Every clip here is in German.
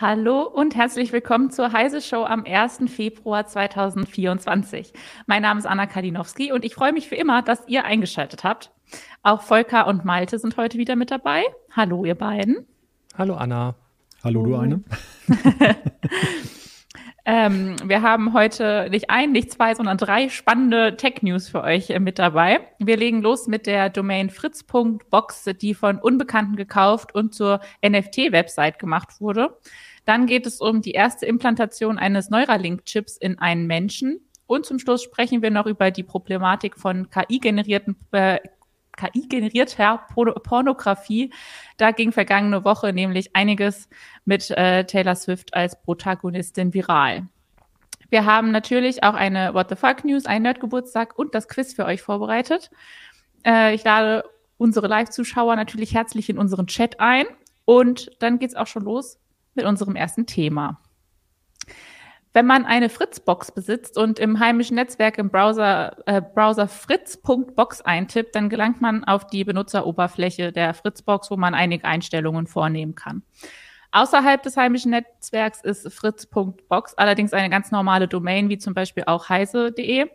Hallo und herzlich willkommen zur Heise Show am 1. Februar 2024. Mein Name ist Anna Kalinowski und ich freue mich wie immer, dass ihr eingeschaltet habt. Auch Volker und Malte sind heute wieder mit dabei. Hallo, ihr beiden. Hallo, Anna. Hallo, du eine. ähm, wir haben heute nicht ein, nicht zwei, sondern drei spannende Tech-News für euch äh, mit dabei. Wir legen los mit der Domain fritz.box, die von Unbekannten gekauft und zur NFT-Website gemacht wurde. Dann geht es um die erste Implantation eines Neuralink-Chips in einen Menschen. Und zum Schluss sprechen wir noch über die Problematik von KI-generierten äh, KI-generierter Pornografie. Da ging vergangene Woche nämlich einiges mit äh, Taylor Swift als Protagonistin viral. Wir haben natürlich auch eine What the Fuck News, einen Nerdgeburtstag und das Quiz für euch vorbereitet. Äh, ich lade unsere Live-Zuschauer natürlich herzlich in unseren Chat ein. Und dann geht's auch schon los mit unserem ersten Thema. Wenn man eine Fritzbox besitzt und im heimischen Netzwerk im Browser, äh, Browser fritz.box eintippt, dann gelangt man auf die Benutzeroberfläche der Fritzbox, wo man einige Einstellungen vornehmen kann. Außerhalb des heimischen Netzwerks ist fritz.box allerdings eine ganz normale Domain, wie zum Beispiel auch heise.de.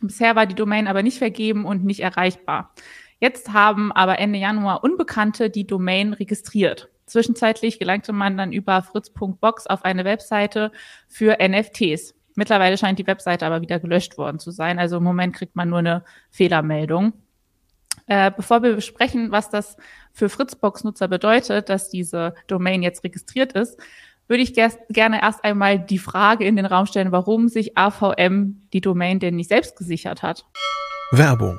Bisher war die Domain aber nicht vergeben und nicht erreichbar. Jetzt haben aber Ende Januar Unbekannte die Domain registriert. Zwischenzeitlich gelangte man dann über fritz.box auf eine Webseite für NFTs. Mittlerweile scheint die Webseite aber wieder gelöscht worden zu sein. Also im Moment kriegt man nur eine Fehlermeldung. Äh, bevor wir besprechen, was das für Fritzbox-Nutzer bedeutet, dass diese Domain jetzt registriert ist, würde ich ger gerne erst einmal die Frage in den Raum stellen, warum sich AVM die Domain denn nicht selbst gesichert hat. Werbung.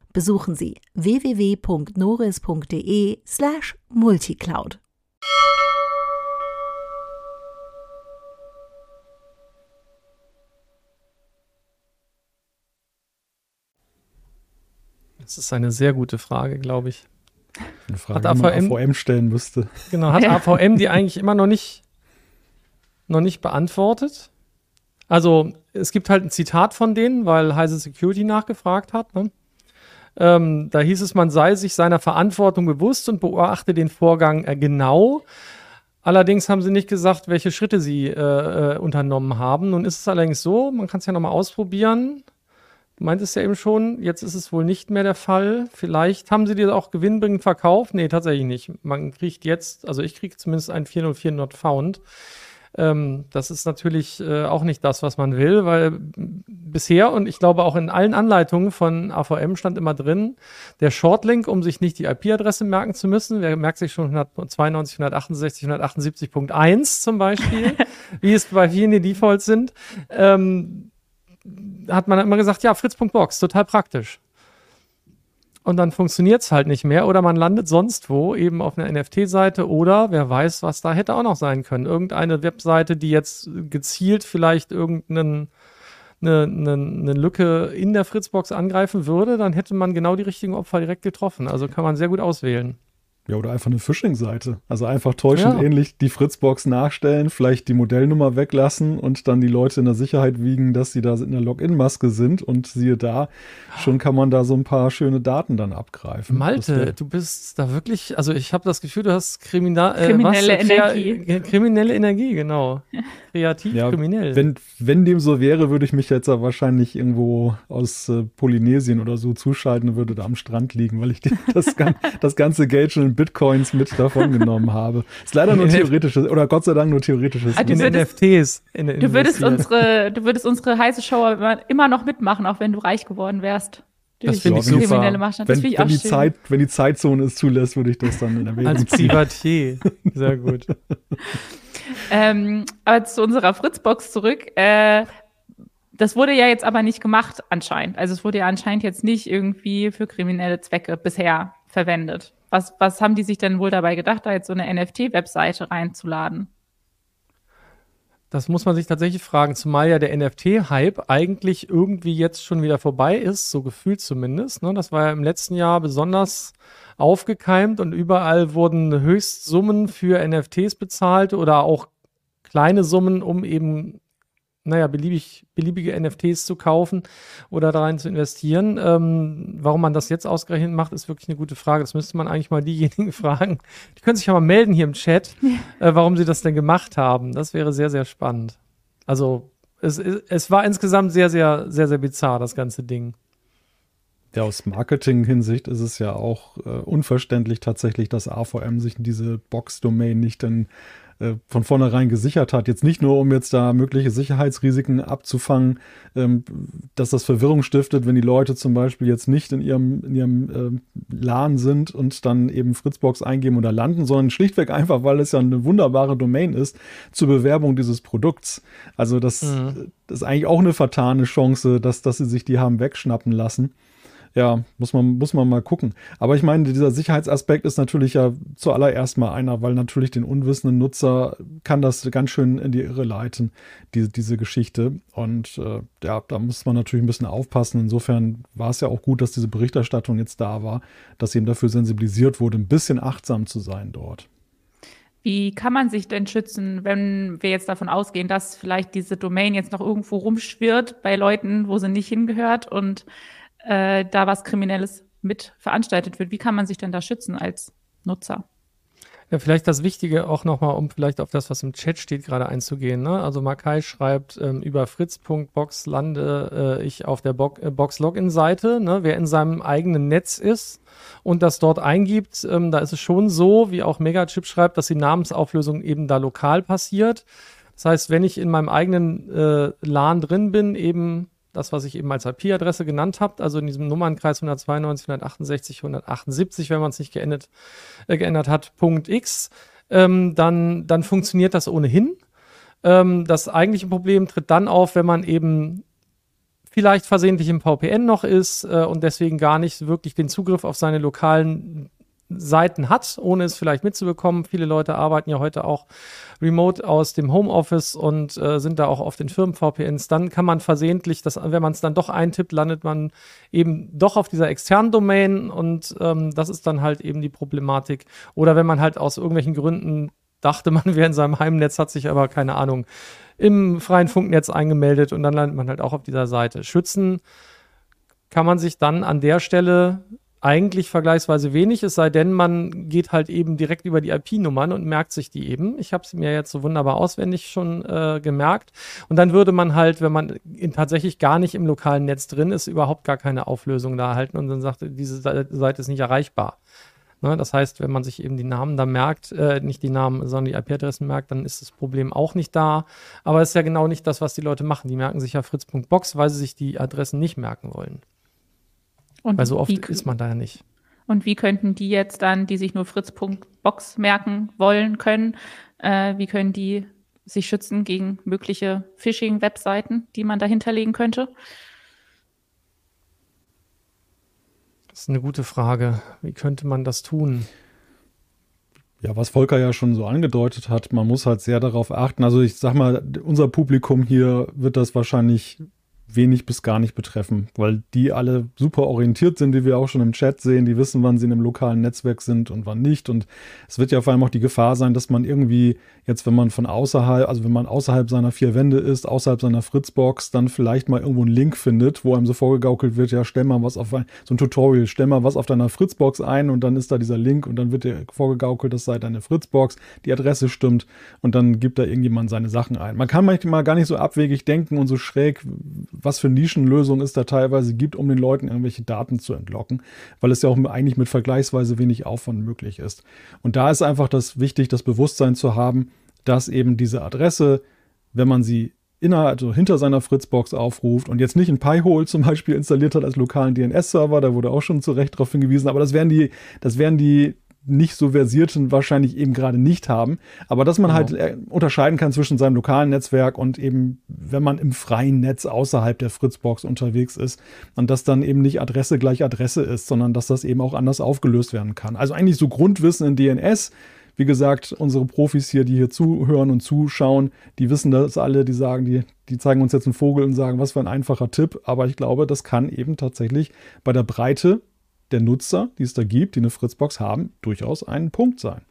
Besuchen Sie www.noris.de slash multicloud. Das ist eine sehr gute Frage, glaube ich. Eine Frage, hat AVM, die man AVM stellen müsste. Genau, hat ja. AVM die eigentlich immer noch nicht, noch nicht beantwortet? Also, es gibt halt ein Zitat von denen, weil Heise Security nachgefragt hat. Ne? Ähm, da hieß es, man sei sich seiner Verantwortung bewusst und beobachte den Vorgang äh, genau. Allerdings haben sie nicht gesagt, welche Schritte sie äh, äh, unternommen haben. Nun ist es allerdings so, man kann es ja nochmal ausprobieren. Du meintest ja eben schon, jetzt ist es wohl nicht mehr der Fall. Vielleicht haben sie dir auch gewinnbringend verkauft. Nee, tatsächlich nicht. Man kriegt jetzt, also ich kriege zumindest ein 404 Not Found. Ähm, das ist natürlich äh, auch nicht das, was man will, weil bisher und ich glaube auch in allen Anleitungen von AVM stand immer drin, der Shortlink, um sich nicht die IP-Adresse merken zu müssen, wer merkt sich schon 192, 168, 178.1 zum Beispiel, wie es bei vielen die Defaults sind, ähm, hat man immer gesagt, ja, fritz.box, total praktisch und dann funktioniert es halt nicht mehr oder man landet sonst wo, eben auf einer NFT-Seite oder wer weiß, was da hätte auch noch sein können. Irgendeine Webseite, die jetzt gezielt vielleicht irgendeinen eine, eine, eine Lücke in der Fritzbox angreifen würde, dann hätte man genau die richtigen Opfer direkt getroffen. Also kann man sehr gut auswählen. Ja, oder einfach eine Phishing-Seite. Also einfach täuschend ja. ähnlich die Fritzbox nachstellen, vielleicht die Modellnummer weglassen und dann die Leute in der Sicherheit wiegen, dass sie da in der Login-Maske sind und siehe da, schon kann man da so ein paar schöne Daten dann abgreifen. Malte, du bist da wirklich, also ich habe das Gefühl, du hast Kriminal, äh, kriminelle was? Energie. kriminelle Energie, genau. Kreativ, ja, kriminell. Wenn, wenn dem so wäre, würde ich mich jetzt ja wahrscheinlich irgendwo aus äh, Polynesien oder so zuschalten und würde da am Strand liegen, weil ich das, das ganze Geld schon in Bitcoins mit davon genommen habe. Ist leider nur theoretisches, oder Gott sei Dank nur theoretisches. Ah, in würdest, NFTs. In, du, würdest unsere, du würdest unsere heiße Show immer noch mitmachen, auch wenn du reich geworden wärst. Das finde ich super. Wenn, wenn, ich die Zeit, wenn die Zeitzone es zulässt, würde ich das dann in Erwägung Als Privatier. Sehr gut. ähm, aber zu unserer Fritzbox zurück. Äh, das wurde ja jetzt aber nicht gemacht anscheinend. Also es wurde ja anscheinend jetzt nicht irgendwie für kriminelle Zwecke bisher verwendet. Was, was haben die sich denn wohl dabei gedacht, da jetzt so eine NFT-Webseite reinzuladen? Das muss man sich tatsächlich fragen, zumal ja der NFT-Hype eigentlich irgendwie jetzt schon wieder vorbei ist, so gefühlt zumindest. Ne? Das war ja im letzten Jahr besonders aufgekeimt und überall wurden Höchstsummen für NFTs bezahlt oder auch kleine Summen, um eben naja, beliebig, beliebige NFTs zu kaufen oder da rein zu investieren. Ähm, warum man das jetzt ausgerechnet macht, ist wirklich eine gute Frage. Das müsste man eigentlich mal diejenigen fragen. Die können sich ja mal melden hier im Chat, ja. äh, warum sie das denn gemacht haben. Das wäre sehr, sehr spannend. Also, es, es war insgesamt sehr, sehr, sehr, sehr bizarr, das ganze Ding. Ja, aus Marketing-Hinsicht ist es ja auch äh, unverständlich tatsächlich, dass AVM sich diese Box-Domain nicht dann äh, von vornherein gesichert hat. Jetzt nicht nur, um jetzt da mögliche Sicherheitsrisiken abzufangen, ähm, dass das Verwirrung stiftet, wenn die Leute zum Beispiel jetzt nicht in ihrem, in ihrem äh, LAN sind und dann eben Fritzbox eingeben oder landen, sondern schlichtweg einfach, weil es ja eine wunderbare Domain ist zur Bewerbung dieses Produkts. Also das, mhm. das ist eigentlich auch eine vertane Chance, dass, dass sie sich die haben wegschnappen lassen ja, muss man, muss man mal gucken. Aber ich meine, dieser Sicherheitsaspekt ist natürlich ja zuallererst mal einer, weil natürlich den unwissenden Nutzer kann das ganz schön in die Irre leiten, diese, diese Geschichte. Und äh, ja, da muss man natürlich ein bisschen aufpassen. Insofern war es ja auch gut, dass diese Berichterstattung jetzt da war, dass eben dafür sensibilisiert wurde, ein bisschen achtsam zu sein dort. Wie kann man sich denn schützen, wenn wir jetzt davon ausgehen, dass vielleicht diese Domain jetzt noch irgendwo rumschwirrt bei Leuten, wo sie nicht hingehört und äh, da was Kriminelles mit veranstaltet wird. Wie kann man sich denn da schützen als Nutzer? Ja, vielleicht das Wichtige auch nochmal, um vielleicht auf das, was im Chat steht, gerade einzugehen. Ne? Also Makai schreibt, ähm, über fritz.box lande äh, ich auf der Bo äh, Box-Login-Seite. Ne? Wer in seinem eigenen Netz ist und das dort eingibt, ähm, da ist es schon so, wie auch Megachip schreibt, dass die Namensauflösung eben da lokal passiert. Das heißt, wenn ich in meinem eigenen äh, LAN drin bin, eben das, was ich eben als IP-Adresse genannt habe, also in diesem Nummernkreis 192, 168, 178, wenn man es nicht geändert, äh, geändert hat, Punkt X, ähm, dann, dann funktioniert das ohnehin. Ähm, das eigentliche Problem tritt dann auf, wenn man eben vielleicht versehentlich im VPN noch ist äh, und deswegen gar nicht wirklich den Zugriff auf seine lokalen Seiten hat, ohne es vielleicht mitzubekommen. Viele Leute arbeiten ja heute auch remote aus dem Homeoffice und äh, sind da auch auf den Firmen-VPNs. Dann kann man versehentlich, das, wenn man es dann doch eintippt, landet man eben doch auf dieser externen Domain und ähm, das ist dann halt eben die Problematik. Oder wenn man halt aus irgendwelchen Gründen dachte, man wäre in seinem Heimnetz, hat sich aber keine Ahnung im freien Funknetz eingemeldet und dann landet man halt auch auf dieser Seite. Schützen kann man sich dann an der Stelle eigentlich vergleichsweise wenig, es sei denn, man geht halt eben direkt über die IP-Nummern und merkt sich die eben. Ich habe sie mir jetzt so wunderbar auswendig schon äh, gemerkt. Und dann würde man halt, wenn man in, tatsächlich gar nicht im lokalen Netz drin ist, überhaupt gar keine Auflösung da erhalten und dann sagt, diese Seite ist nicht erreichbar. Ne, das heißt, wenn man sich eben die Namen da merkt, äh, nicht die Namen, sondern die IP-Adressen merkt, dann ist das Problem auch nicht da. Aber es ist ja genau nicht das, was die Leute machen. Die merken sich ja fritz.box, weil sie sich die Adressen nicht merken wollen. Und Weil so oft ist man da ja nicht. Und wie könnten die jetzt dann, die sich nur Fritz.box merken wollen können, äh, wie können die sich schützen gegen mögliche Phishing-Webseiten, die man da hinterlegen könnte? Das ist eine gute Frage. Wie könnte man das tun? Ja, was Volker ja schon so angedeutet hat, man muss halt sehr darauf achten. Also ich sag mal, unser Publikum hier wird das wahrscheinlich wenig bis gar nicht betreffen, weil die alle super orientiert sind, die wir auch schon im Chat sehen, die wissen, wann sie in einem lokalen Netzwerk sind und wann nicht. Und es wird ja vor allem auch die Gefahr sein, dass man irgendwie jetzt, wenn man von außerhalb, also wenn man außerhalb seiner vier Wände ist, außerhalb seiner Fritzbox, dann vielleicht mal irgendwo einen Link findet, wo einem so vorgegaukelt wird, ja, stell mal was auf ein, so ein Tutorial, stell mal was auf deiner Fritzbox ein und dann ist da dieser Link und dann wird dir vorgegaukelt, das sei deine Fritzbox, die Adresse stimmt und dann gibt da irgendjemand seine Sachen ein. Man kann manchmal gar nicht so abwegig denken und so schräg, was für Nischenlösungen es da teilweise gibt, um den Leuten irgendwelche Daten zu entlocken, weil es ja auch eigentlich mit vergleichsweise wenig Aufwand möglich ist. Und da ist einfach das wichtig, das Bewusstsein zu haben, dass eben diese Adresse, wenn man sie innerhalb, also hinter seiner Fritzbox aufruft und jetzt nicht ein Pi-Hole zum Beispiel installiert hat als lokalen DNS-Server, da wurde auch schon zu Recht darauf hingewiesen, aber das wären die, das wären die nicht so versierten wahrscheinlich eben gerade nicht haben. Aber dass man genau. halt äh, unterscheiden kann zwischen seinem lokalen Netzwerk und eben, wenn man im freien Netz außerhalb der Fritzbox unterwegs ist und dass dann eben nicht Adresse gleich Adresse ist, sondern dass das eben auch anders aufgelöst werden kann. Also eigentlich so Grundwissen in DNS, wie gesagt, unsere Profis hier, die hier zuhören und zuschauen, die wissen das alle, die sagen, die, die zeigen uns jetzt einen Vogel und sagen, was für ein einfacher Tipp. Aber ich glaube, das kann eben tatsächlich bei der Breite der Nutzer, die es da gibt, die eine Fritzbox haben, durchaus ein Punkt sein.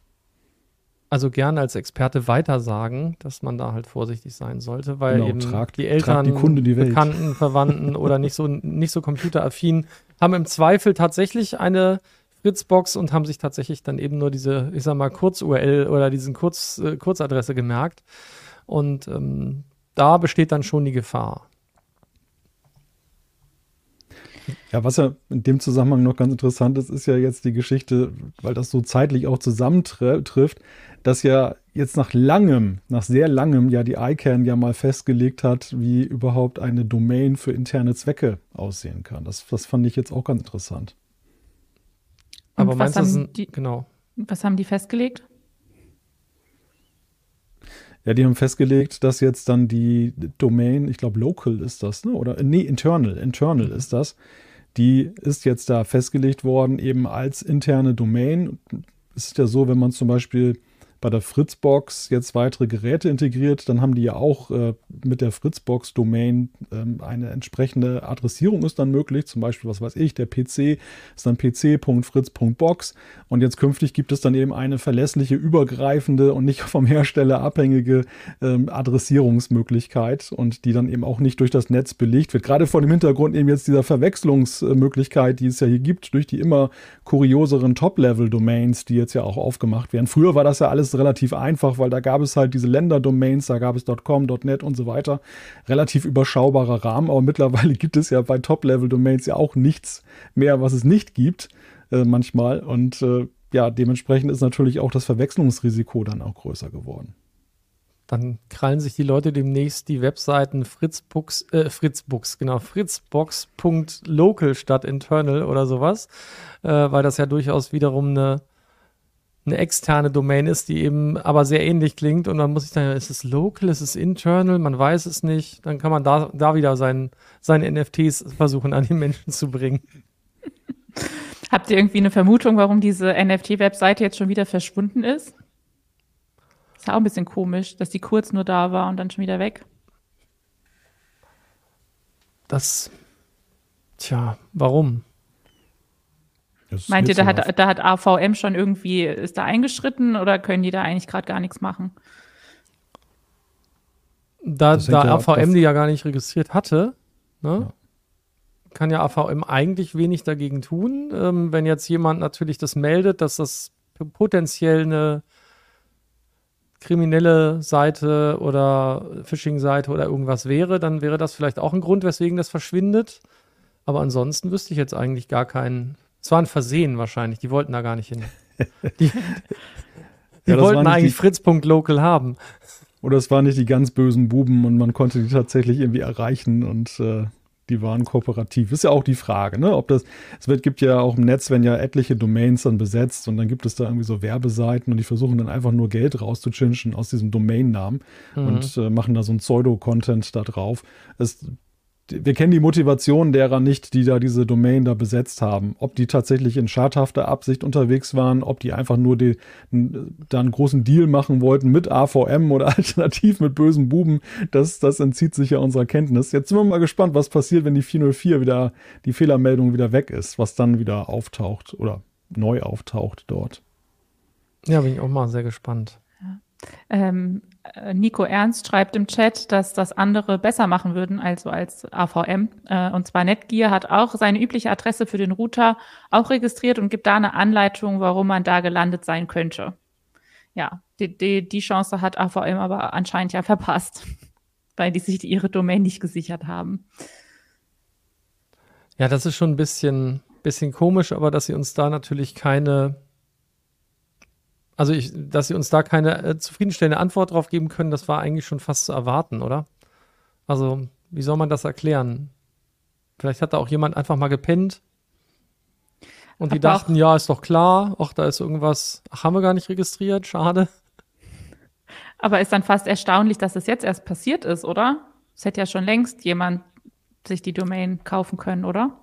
Also gerne als Experte weitersagen, dass man da halt vorsichtig sein sollte, weil Genau, eben tragt- die Eltern, die Kunde die. Bekannten, Verwandten oder nicht so, nicht so computeraffin haben im Zweifel tatsächlich eine Fritzbox und haben sich tatsächlich dann eben nur diese, ich sag mal, Kurz-URL oder diesen Kurz, äh, Kurzadresse gemerkt. Und ähm, da besteht dann schon die Gefahr. Ja, was ja in dem Zusammenhang noch ganz interessant ist, ist ja jetzt die Geschichte, weil das so zeitlich auch zusammentrifft, dass ja jetzt nach langem, nach sehr langem ja die ICANN ja mal festgelegt hat, wie überhaupt eine Domain für interne Zwecke aussehen kann. Das, das fand ich jetzt auch ganz interessant. Und Aber was meinst du, die- genau. Was haben die festgelegt? Ja, die haben festgelegt, dass jetzt dann die Domain, ich glaube local ist das, ne? Oder nee, internal, internal ist das. Die ist jetzt da festgelegt worden, eben als interne Domain. Es ist ja so, wenn man zum Beispiel bei der Fritzbox jetzt weitere Geräte integriert, dann haben die ja auch äh, mit der Fritzbox-Domain ähm, eine entsprechende Adressierung ist dann möglich. Zum Beispiel, was weiß ich, der PC ist dann pc.fritz.box und jetzt künftig gibt es dann eben eine verlässliche, übergreifende und nicht vom Hersteller abhängige ähm, Adressierungsmöglichkeit und die dann eben auch nicht durch das Netz belegt wird. Gerade vor dem Hintergrund eben jetzt dieser Verwechslungsmöglichkeit, die es ja hier gibt, durch die immer kurioseren Top-Level-Domains, die jetzt ja auch aufgemacht werden. Früher war das ja alles relativ einfach, weil da gab es halt diese Länder-Domains, da gab es .com, .net und so weiter. Relativ überschaubarer Rahmen, aber mittlerweile gibt es ja bei Top-Level-Domains ja auch nichts mehr, was es nicht gibt, äh, manchmal. Und äh, ja, dementsprechend ist natürlich auch das Verwechslungsrisiko dann auch größer geworden. Dann krallen sich die Leute demnächst die Webseiten Fritzbox, äh, Fritzbox, genau, fritzbox.local statt internal oder sowas, äh, weil das ja durchaus wiederum eine, eine externe Domain ist, die eben aber sehr ähnlich klingt und dann muss ich dann, ist es local, ist es internal, man weiß es nicht, dann kann man da, da wieder sein, seine NFTs versuchen an die Menschen zu bringen. Habt ihr irgendwie eine Vermutung, warum diese NFT-Webseite jetzt schon wieder verschwunden ist? Ist ja auch ein bisschen komisch, dass die kurz nur da war und dann schon wieder weg. Das, tja, warum? Meint ihr, da hat, da hat AVM schon irgendwie, ist da eingeschritten oder können die da eigentlich gerade gar nichts machen? Da, da ja AVM die ja gar nicht registriert hatte, ne, Ja. kann ja AVM eigentlich wenig dagegen tun. Ähm, wenn jetzt jemand natürlich das meldet, dass das potenziell eine kriminelle Seite oder Phishing-Seite oder irgendwas wäre, dann wäre das vielleicht auch ein Grund, weswegen das verschwindet. Aber ansonsten wüsste ich jetzt eigentlich gar keinen. Es war ein Versehen wahrscheinlich, die wollten da gar nicht hin. Die, die Ja, wollten eigentlich Fritz.local haben. Oder es waren nicht die ganz bösen Buben und man konnte die tatsächlich irgendwie erreichen und äh, die waren kooperativ. Ist ja auch die Frage, ne? Ob das, es wird, gibt ja auch im Netz, wenn ja etliche Domains dann besetzt und dann gibt es da irgendwie so Werbeseiten und die versuchen dann einfach nur Geld rauszutschinschen aus diesem Domainnamen und äh, machen da so ein Pseudo-Content da drauf. Es, wir kennen die Motivation derer nicht, die da diese Domain da besetzt haben. Ob die tatsächlich in schadhafter Absicht unterwegs waren, ob die einfach nur die, da einen großen Deal machen wollten mit AVM oder alternativ mit bösen Buben, das, das entzieht sich ja unserer Kenntnis. Jetzt sind wir mal gespannt, was passiert, wenn die 404 wieder, die Fehlermeldung wieder weg ist, was dann wieder auftaucht oder neu auftaucht dort. Ja, bin ich auch mal sehr gespannt. Ähm, äh, Nico Ernst schreibt im Chat, dass das andere besser machen würden, also als AVM. Äh, und zwar Netgear hat auch seine übliche Adresse für den Router auch registriert und gibt da eine Anleitung, warum man da gelandet sein könnte. Ja, die, die, die Chance hat AVM aber anscheinend ja verpasst, weil die sich ihre Domain nicht gesichert haben. Ja, das ist schon ein bisschen, bisschen komisch, aber dass sie uns da natürlich keine, also ich, dass sie uns da keine äh, zufriedenstellende Antwort drauf geben können, das war eigentlich schon fast zu erwarten, oder? Also, wie soll man das erklären? Vielleicht hat da auch jemand einfach mal gepennt und die Aber auch- dachten, ja, ist doch klar, ach, da ist irgendwas, ach, haben wir gar nicht registriert, schade. Aber ist dann fast erstaunlich, dass es jetzt erst passiert ist, oder? Es hätte ja schon längst jemand sich die Domain kaufen können, oder?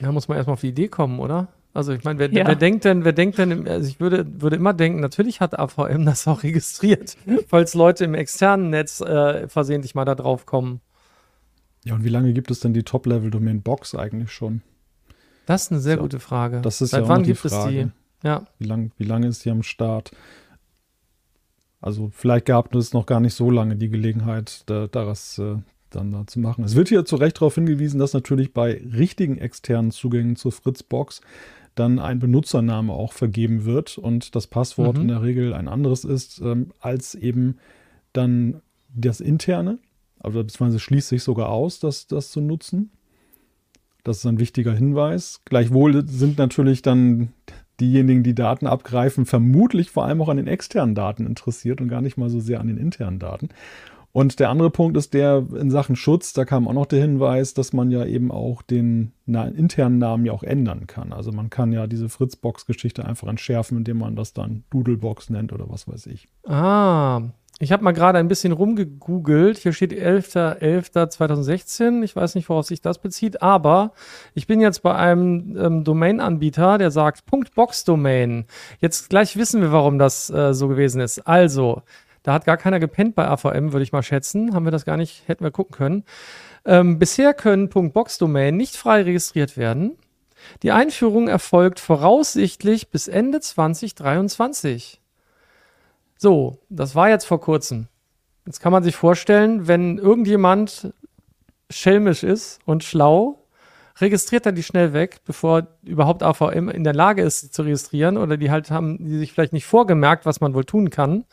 Ja, muss man erstmal auf die Idee kommen, oder? Also ich meine, wer, ja. wer, denkt denn, wer denkt denn, also ich würde, würde immer denken, natürlich hat AVM das auch registriert, falls Leute im externen Netz äh, versehentlich mal da drauf kommen. Ja, und wie lange gibt es denn die Top-Level-Domain Box eigentlich schon? Das ist eine sehr so, gute Frage. Das ist Seit ja wann gibt Frage. es die? Ja. Wie, lang, wie lange ist die am Start? Also vielleicht gab es noch gar nicht so lange die Gelegenheit, da, daraus äh, dann da zu machen. Es wird hier zu Recht darauf hingewiesen, dass natürlich bei richtigen externen Zugängen zur Fritzbox dann ein Benutzername auch vergeben wird und das Passwort mhm. in der Regel ein anderes ist ähm, als eben dann das interne. Also beziehungsweise schließt sich sogar aus, das, das zu nutzen. Das ist ein wichtiger Hinweis. Gleichwohl sind natürlich dann diejenigen, die Daten abgreifen, vermutlich vor allem auch an den externen Daten interessiert und gar nicht mal so sehr an den internen Daten. Und der andere Punkt ist der in Sachen Schutz, da kam auch noch der Hinweis, dass man ja eben auch den na, internen Namen ja auch ändern kann. Also man kann ja diese Fritzbox-Geschichte einfach entschärfen, indem man das dann Doodlebox nennt oder was weiß ich. Ah, ich habe mal gerade ein bisschen rumgegoogelt. Hier steht 11.11.2016. Ich weiß nicht, worauf sich das bezieht, aber ich bin jetzt bei einem ähm, Domain-Anbieter, der sagt .box-Domain. Jetzt gleich wissen wir, warum das äh, so gewesen ist. Also, da hat gar keiner gepennt bei AVM, würde ich mal schätzen. Haben wir das gar nicht, hätten wir gucken können. Ähm, bisher können .box-Domain nicht frei registriert werden. Die Einführung erfolgt voraussichtlich bis Ende 2023. So, das war jetzt vor kurzem. Jetzt kann man sich vorstellen, wenn irgendjemand schelmisch ist und schlau, registriert er die schnell weg, bevor überhaupt AVM in der Lage ist, sie zu registrieren oder die halt haben, die sich vielleicht nicht vorgemerkt, was man wohl tun kann.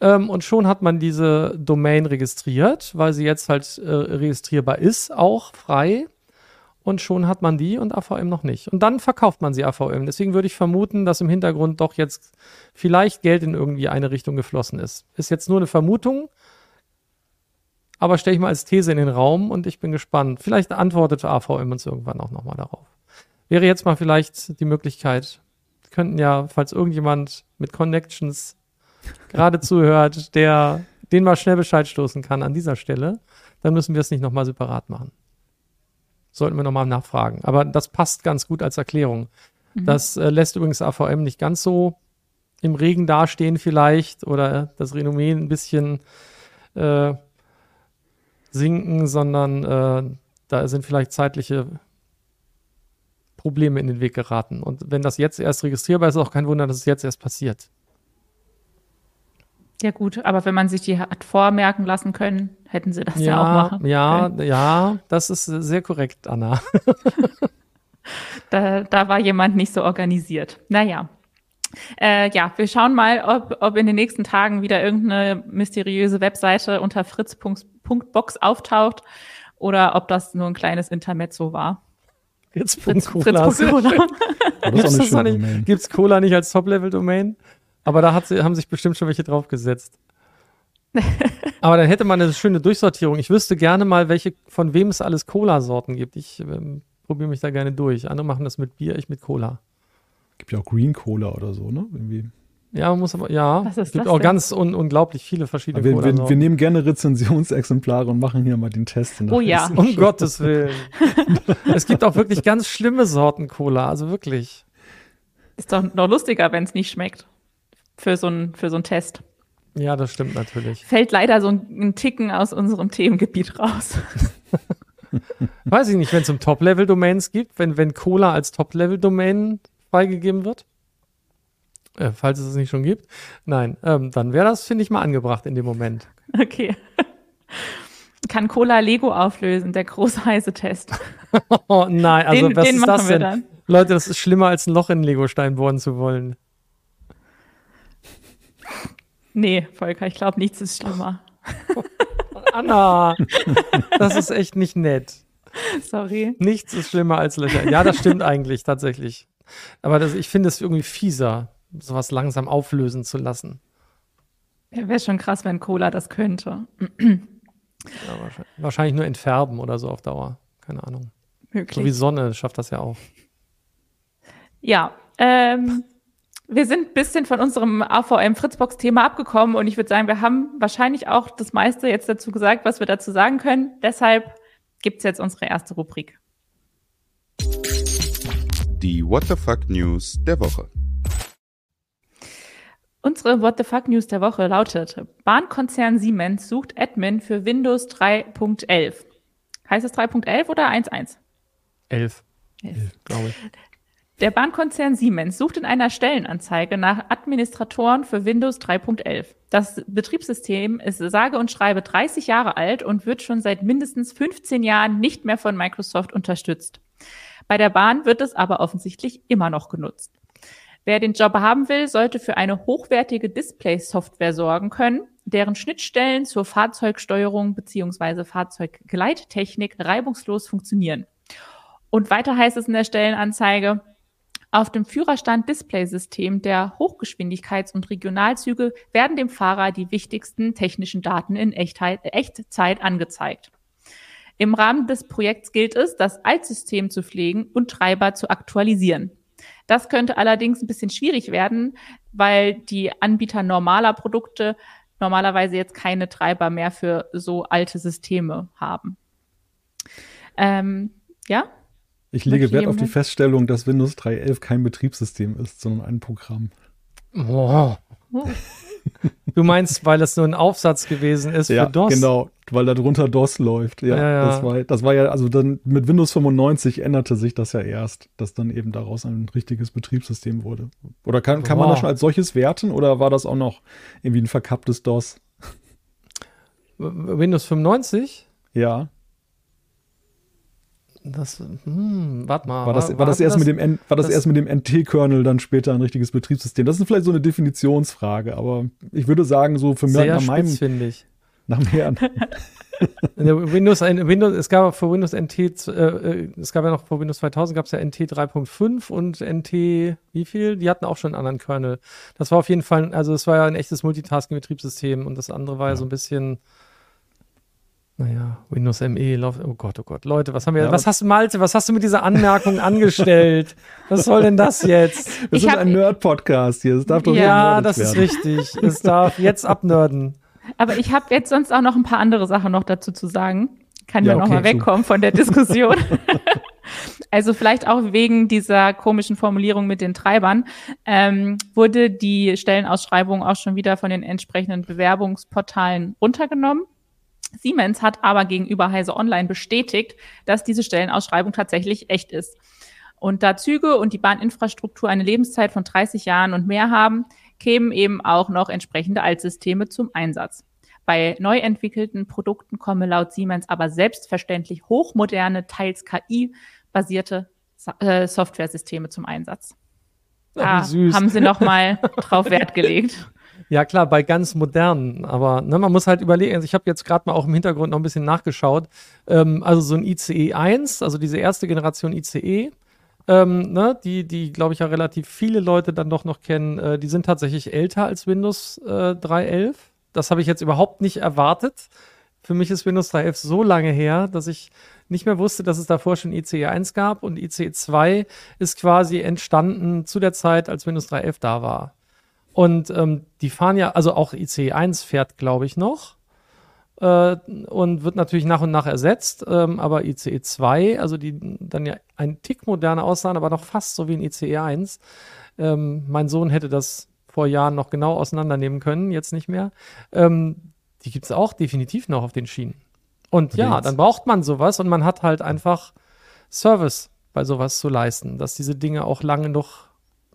Ähm, und schon hat man diese Domain registriert, weil sie jetzt halt äh, registrierbar ist, auch frei. Und schon hat man die und AVM noch nicht. Und dann verkauft man sie AVM. Deswegen würde ich vermuten, dass im Hintergrund doch jetzt vielleicht Geld in irgendwie eine Richtung geflossen ist. Ist jetzt nur eine Vermutung, aber stelle ich mal als These in den Raum und ich bin gespannt. Vielleicht antwortet AVM uns irgendwann auch nochmal darauf. Wäre jetzt mal vielleicht die Möglichkeit, könnten ja, falls irgendjemand mit Connections gerade zuhört, der den mal schnell Bescheid stoßen kann an dieser Stelle, dann müssen wir es nicht nochmal separat machen. Sollten wir nochmal nachfragen. Aber das passt ganz gut als Erklärung. Mhm. Das äh, lässt übrigens AVM nicht ganz so im Regen dastehen vielleicht oder das Renommee ein bisschen äh, sinken, sondern äh, da sind vielleicht zeitliche Probleme in den Weg geraten. Und wenn das jetzt erst registrierbar ist, ist auch kein Wunder, dass es jetzt erst passiert. Ja gut, aber wenn man sich die hat vormerken lassen können, hätten sie das ja, ja auch machen Ja, können. ja, das ist sehr korrekt, Anna. da, da war jemand nicht so organisiert. Naja. Äh, ja, wir schauen mal, ob, ob in den nächsten Tagen wieder irgendeine mysteriöse Webseite unter fritz.box auftaucht oder ob das nur ein kleines Intermezzo war. Fritz.cola. Fritz. Fritz. Gibt es Cola nicht als Top-Level-Domain? Aber da hat sie, haben sich bestimmt schon welche draufgesetzt. Aber dann hätte man eine schöne Durchsortierung. Ich wüsste gerne mal, welche, von wem es alles Cola-Sorten gibt. Ich ähm, probiere mich da gerne durch. Andere machen das mit Bier, ich mit Cola. Gibt ja auch Green Cola oder so, ne? Irgendwie. Ja, man muss aber, ja. es gibt auch denn? ganz un unglaublich viele verschiedene wir, wir, wir, nehmen gerne Rezensionsexemplare und machen hier mal den Test. Oh ja. Um Gottes Willen. es gibt auch wirklich ganz schlimme Sorten Cola, also wirklich. Ist doch noch lustiger, wenn es nicht schmeckt für so einen für so einen Test. Ja, das stimmt natürlich. Fällt leider so ein, ein Ticken aus unserem Themengebiet raus. Weiß ich nicht, wenn es um Top-Level-Domains gibt, wenn, wenn Cola als Top-Level-Domain freigegeben wird. Äh, falls es es nicht schon gibt. Nein, ähm, dann wäre das, finde ich, mal angebracht in dem Moment. Okay. Kann Cola Lego auflösen, der große heiße Test. oh nein, also den, was den ist das denn? Dann. Leute, das ist schlimmer als ein Loch in Lego-Stein bohren zu wollen. Nee, Volker, ich glaube, nichts ist schlimmer. Anna, das ist echt nicht nett. Sorry. Nichts ist schlimmer als Löcher. Ja, das stimmt eigentlich, tatsächlich. Aber das, ich finde es irgendwie fieser, sowas langsam auflösen zu lassen. Ja, Wäre schon krass, wenn Cola das könnte. ja, wahrscheinlich, wahrscheinlich, nur entfärben oder so auf Dauer. Keine Ahnung. Möglich. So wie Sonne schafft das ja auch. Ja, ähm, wir sind ein bisschen von unserem AVM Fritzbox-Thema abgekommen und ich würde sagen, wir haben wahrscheinlich auch das meiste jetzt dazu gesagt, was wir dazu sagen können. Deshalb gibt's jetzt unsere erste Rubrik. Die What the Fuck News der Woche. Unsere What the Fuck News der Woche lautet: Bahnkonzern Siemens sucht Admin für Windows 3.11. Heißt es 3.11 oder 1.1? 11. 11, glaube ich. Der Bahnkonzern Siemens sucht in einer Stellenanzeige nach Administratoren für Windows 3.11. Das Betriebssystem ist sage und schreibe 30 Jahre alt und wird schon seit mindestens 15 Jahren nicht mehr von Microsoft unterstützt. Bei der Bahn wird es aber offensichtlich immer noch genutzt. Wer den Job haben will, sollte für eine hochwertige Display-Software sorgen können, deren Schnittstellen zur Fahrzeugsteuerung bzw. Fahrzeuggeleittechnik reibungslos funktionieren. Und weiter heißt es in der Stellenanzeige, auf dem Führerstand-Displaysystem der Hochgeschwindigkeits- und Regionalzüge werden dem Fahrer die wichtigsten technischen Daten in Echtheit, Echtzeit angezeigt. Im Rahmen des Projekts gilt es, das Altsystem zu pflegen und Treiber zu aktualisieren. Das könnte allerdings ein bisschen schwierig werden, weil die Anbieter normaler Produkte normalerweise jetzt keine Treiber mehr für so alte Systeme haben. Ähm, ja? Ich lege Wert auf die Feststellung, dass Windows 3.11 kein Betriebssystem ist, sondern ein Programm. Oh. Du meinst, weil es nur ein Aufsatz gewesen ist ja, für DOS? genau, weil da drunter DOS läuft. Ja, ja, ja, Das, war, das war ja, also dann mit Windows 95 änderte sich das ja erst, dass dann eben daraus ein richtiges Betriebssystem wurde. Oder kann, kann man das schon als solches werten oder war das auch noch irgendwie ein verkapptes DOS? Windows 95? Ja. Das, hm, warte mal. War das, war, war das erst das, mit dem, war das, das erst mit dem NT-Kernel dann später ein richtiges Betriebssystem? Das ist vielleicht so eine Definitionsfrage, aber ich würde sagen, so für mich nach meinem. finde ich. Nach mehr. Windows, Windows, es gab für Windows NT, äh, äh, es gab ja noch vor Windows 2000 gab es ja NT 3.5 und NT, wie viel? Die hatten auch schon einen anderen Kernel. Das war auf jeden Fall, also es war ja ein echtes Multitasking-Betriebssystem und das andere war ja, ja so ein bisschen naja, Windows ME, Lauf, oh Gott, oh Gott. Leute, was haben wir, ja, was hast du, Malte, was hast du mit dieser Anmerkung angestellt? Was soll denn das jetzt? Wir ich sind ein Nerd-Podcast hier, das darf doch Ja, das werden. ist richtig. Es darf jetzt abnörden. Aber ich habe jetzt sonst auch noch ein paar andere Sachen noch dazu zu sagen. Kann ja, ja nochmal wegkommen von der Diskussion. also vielleicht auch wegen dieser komischen Formulierung mit den Treibern, ähm, wurde die Stellenausschreibung auch schon wieder von den entsprechenden Bewerbungsportalen runtergenommen. Siemens hat aber gegenüber Heise Online bestätigt, dass diese Stellenausschreibung tatsächlich echt ist. Und da Züge und die Bahninfrastruktur eine Lebenszeit von 30 Jahren und mehr haben, kämen eben auch noch entsprechende Altsysteme zum Einsatz. Bei neu entwickelten Produkten komme laut Siemens aber selbstverständlich hochmoderne, teils KI-basierte äh, Softwaresysteme zum Einsatz. Da ja, haben sie nochmal drauf Wert gelegt. Ja, klar, bei ganz modernen, aber ne, man muss halt überlegen, also ich habe jetzt gerade mal auch im Hintergrund noch ein bisschen nachgeschaut. Ähm, also so ein ICE 1, also diese erste Generation ICE, ähm, ne, die, die glaube ich ja relativ viele Leute dann doch noch kennen, äh, die sind tatsächlich älter als Windows äh, 3.11. Das habe ich jetzt überhaupt nicht erwartet. Für mich ist Windows 3.11 so lange her, dass ich nicht mehr wusste, dass es davor schon ICE 1 gab und ICE 2 ist quasi entstanden zu der Zeit, als Windows 3.11 da war. Und ähm, die fahren ja, also auch ICE 1 fährt, glaube ich, noch äh, und wird natürlich nach und nach ersetzt. Ähm, aber ICE 2, also die dann ja ein Tick moderner aussahen, aber noch fast so wie ein ICE 1. Ähm, mein Sohn hätte das vor Jahren noch genau auseinandernehmen können, jetzt nicht mehr. Ähm, die gibt es auch definitiv noch auf den Schienen. Und ja, dann braucht man sowas und man hat halt einfach Service bei sowas zu leisten, dass diese Dinge auch lange noch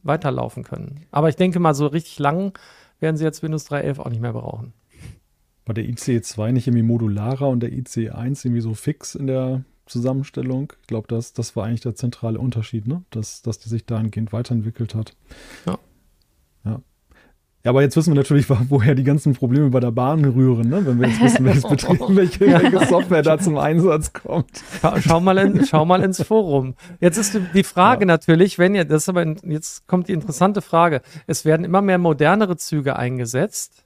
weiterlaufen können. Aber ich denke mal, so richtig lang werden sie jetzt Windows 3.11 auch nicht mehr brauchen. War der ICE 2 nicht irgendwie modularer und der ICE 1 irgendwie so fix in der Zusammenstellung? Ich glaube, das, das war eigentlich der zentrale Unterschied, ne? dass, dass die sich dahingehend weiterentwickelt hat. Ja. Ja. Ja, aber jetzt wissen wir natürlich, woher die ganzen Probleme bei der Bahn rühren, ne? wenn wir jetzt wissen, welches Betrieb, welche, welche Software da zum Einsatz kommt. Schau, schau, mal, in, schau mal ins Forum. Jetzt ist die Frage ja. natürlich, wenn ihr, das ist aber, jetzt kommt die interessante Frage. Es werden immer mehr modernere Züge eingesetzt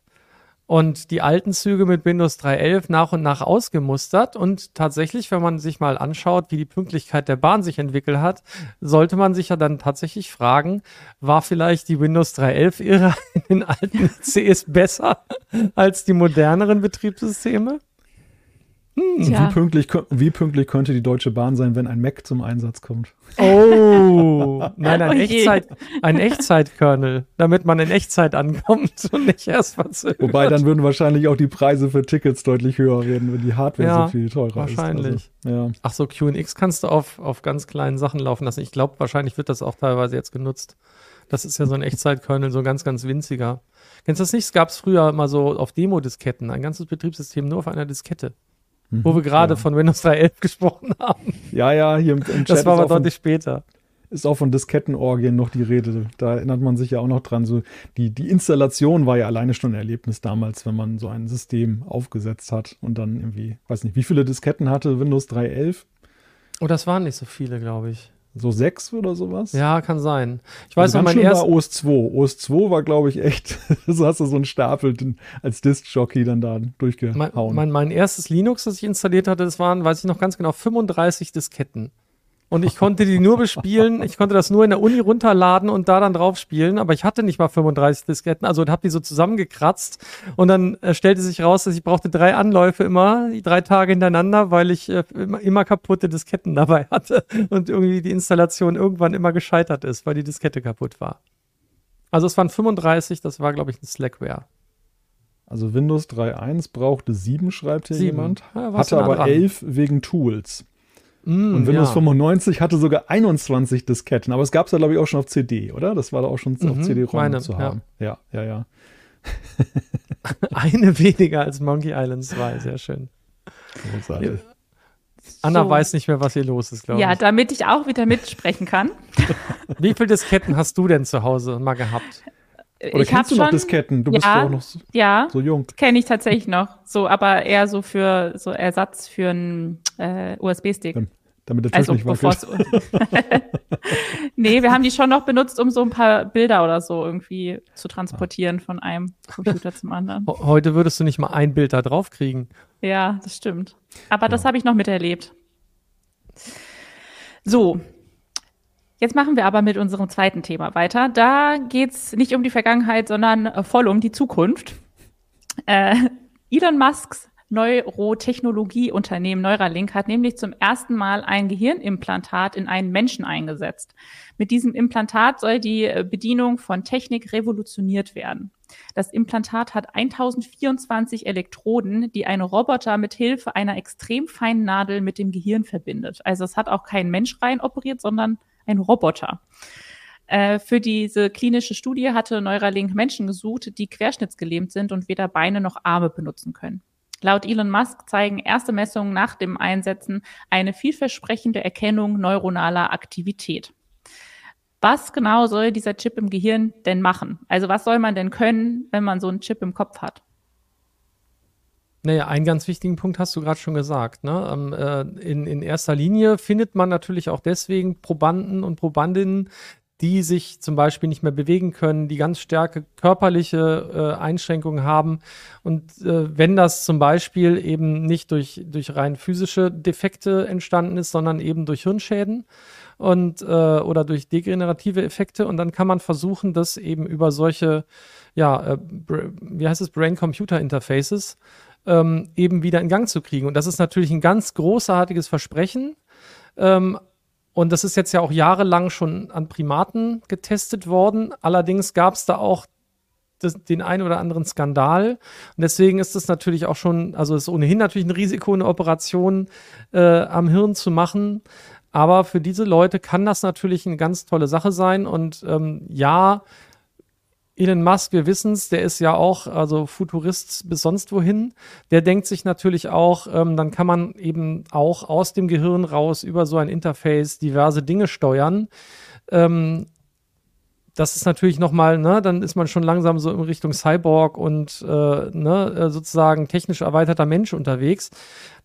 und die alten Züge mit Windows 3.11 nach und nach ausgemustert. Und tatsächlich, wenn man sich mal anschaut, wie die Pünktlichkeit der Bahn sich entwickelt hat, sollte man sich ja dann tatsächlich fragen, war vielleicht die Windows 3.11-Ära in den alten CEs besser als die moderneren Betriebssysteme? Hm, wie, pünktlich, wie pünktlich könnte die Deutsche Bahn sein, wenn ein Mac zum Einsatz kommt? Oh, nein, ein, oh Echtzeit, ein Echtzeitkernel, damit man in Echtzeit ankommt und nicht erst verzögert. Wobei dann würden wahrscheinlich auch die Preise für Tickets deutlich höher werden, wenn die Hardware ja, so viel teurer wahrscheinlich. ist. Wahrscheinlich. Also, ja. Ach so, QNX kannst du auf, auf ganz kleinen Sachen laufen lassen. Ich glaube, wahrscheinlich wird das auch teilweise jetzt genutzt. Das ist ja so ein Echtzeitkernel, so ganz, ganz winziger. Kennst du das nicht? Es gab es früher mal so auf Demo-Disketten, ein ganzes Betriebssystem nur auf einer Diskette. Mhm, wo wir gerade ja. von Windows 3.11 gesprochen haben. Ja, ja, hier im, im Chat. Das war aber deutlich später. Ist auch von Diskettenorgien noch die Rede. Da erinnert man sich ja auch noch dran. So die, die Installation war ja alleine schon ein Erlebnis damals, wenn man so ein System aufgesetzt hat und dann irgendwie, weiß nicht, wie viele Disketten hatte Windows 3.11? Oh, das waren nicht so viele, glaube ich so sechs oder sowas. Ja, kann sein. Ich weiß also noch, mein erstes. war OS 2. OS 2 war, glaube ich, echt. so hast du so einen Stapel als Disk-Jockey dann da durchgehauen. Mein, mein, mein, erstes Linux, das ich installiert hatte, das waren, weiß ich noch ganz genau, 35 Disketten. Und ich konnte die nur bespielen, ich konnte das nur in der Uni runterladen und da dann drauf spielen, aber ich hatte nicht mal 35 Disketten, also habe die so zusammengekratzt und dann äh, stellte sich raus, dass ich brauchte drei Anläufe immer, drei Tage hintereinander, weil ich äh, immer, immer kaputte Disketten dabei hatte und irgendwie die Installation irgendwann immer gescheitert ist, weil die Diskette kaputt war. Also es waren 35, das war glaube ich ein Slackware. Also Windows 3.1 brauchte sieben, schreibt hier sieben. jemand. Ja, hatte aber elf wegen Tools. Mm, und Windows ja. 95 hatte sogar 21 Disketten, aber es gab es ja, glaube ich, auch schon auf CD, oder? Das war da auch schon mhm, auf CD-ROM zu haben. Ja, ja, ja. ja. Eine weniger als Monkey Island 2, sehr schön. Großartig. Anna so. weiß nicht mehr, was hier los ist, glaube ich. Ja, damit ich auch wieder mitsprechen kann. Wie viele Disketten hast du denn zu Hause mal gehabt? Oder ich kennst du schon, noch Disketten? Du ja, bist ja auch noch so, ja, so jung. Kenne ich tatsächlich noch. So, aber eher so für so Ersatz für einen äh, USB-Stick. Damit der Tisch also, nicht wackelt. nee, wir haben die schon noch benutzt, um so ein paar Bilder oder so irgendwie zu transportieren von einem Computer zum anderen. Heute würdest du nicht mal ein Bild da drauf kriegen. Ja, das stimmt. Aber ja. das habe ich noch miterlebt. So, Jetzt machen wir aber mit unserem zweiten Thema weiter. Da geht's nicht um die Vergangenheit, sondern voll um die Zukunft. Äh, Elon Musks Neurotechnologieunternehmen Neuralink hat nämlich zum ersten Mal ein Gehirnimplantat in einen Menschen eingesetzt. Mit diesem Implantat soll die äh, Bedienung von Technik revolutioniert werden. Das Implantat hat 1024 Elektroden, die ein Roboter mit Hilfe einer extrem feinen Nadel mit dem Gehirn verbindet. Also es hat auch kein Mensch rein operiert, sondern ein Roboter. Äh, für diese klinische Studie hatte Neuralink Menschen gesucht, die querschnittsgelähmt sind und weder Beine noch Arme benutzen können. Laut Elon Musk zeigen erste Messungen nach dem Einsetzen eine vielversprechende Erkennung neuronaler Aktivität. Was genau soll dieser Chip im Gehirn denn machen? Also was soll man denn können, wenn man so einen Chip im Kopf hat? Naja, einen ganz wichtigen Punkt hast du gerade schon gesagt. Ne? Ähm, äh, in, in erster Linie findet man natürlich auch deswegen Probanden und Probandinnen, die sich zum Beispiel nicht mehr bewegen können, die ganz starke körperliche äh, Einschränkungen haben. Und äh, wenn das zum Beispiel eben nicht durch, durch rein physische Defekte entstanden ist, sondern eben durch Hirnschäden und äh, oder durch degenerative Effekte, und dann kann man versuchen, das eben über solche, ja, äh, wie heißt es, Brain-Computer-Interfaces ähm, eben wieder in Gang zu kriegen. Und das ist natürlich ein ganz großartiges Versprechen. Ähm, und das ist jetzt ja auch jahrelang schon an Primaten getestet worden. Allerdings gab es da auch das, den einen oder anderen Skandal. Und deswegen ist es natürlich auch schon, also ist ohnehin natürlich ein Risiko, eine Operation äh, am Hirn zu machen. Aber für diese Leute kann das natürlich eine ganz tolle Sache sein. Und ähm, ja, Elon Musk, wir wissen es, der ist ja auch, also Futurist bis sonst wohin. Der denkt sich natürlich auch, ähm, dann kann man eben auch aus dem Gehirn raus über so ein Interface diverse Dinge steuern. Ähm, das ist natürlich nochmal, ne, dann ist man schon langsam so in Richtung Cyborg und äh, ne, äh, sozusagen technisch erweiterter Mensch unterwegs.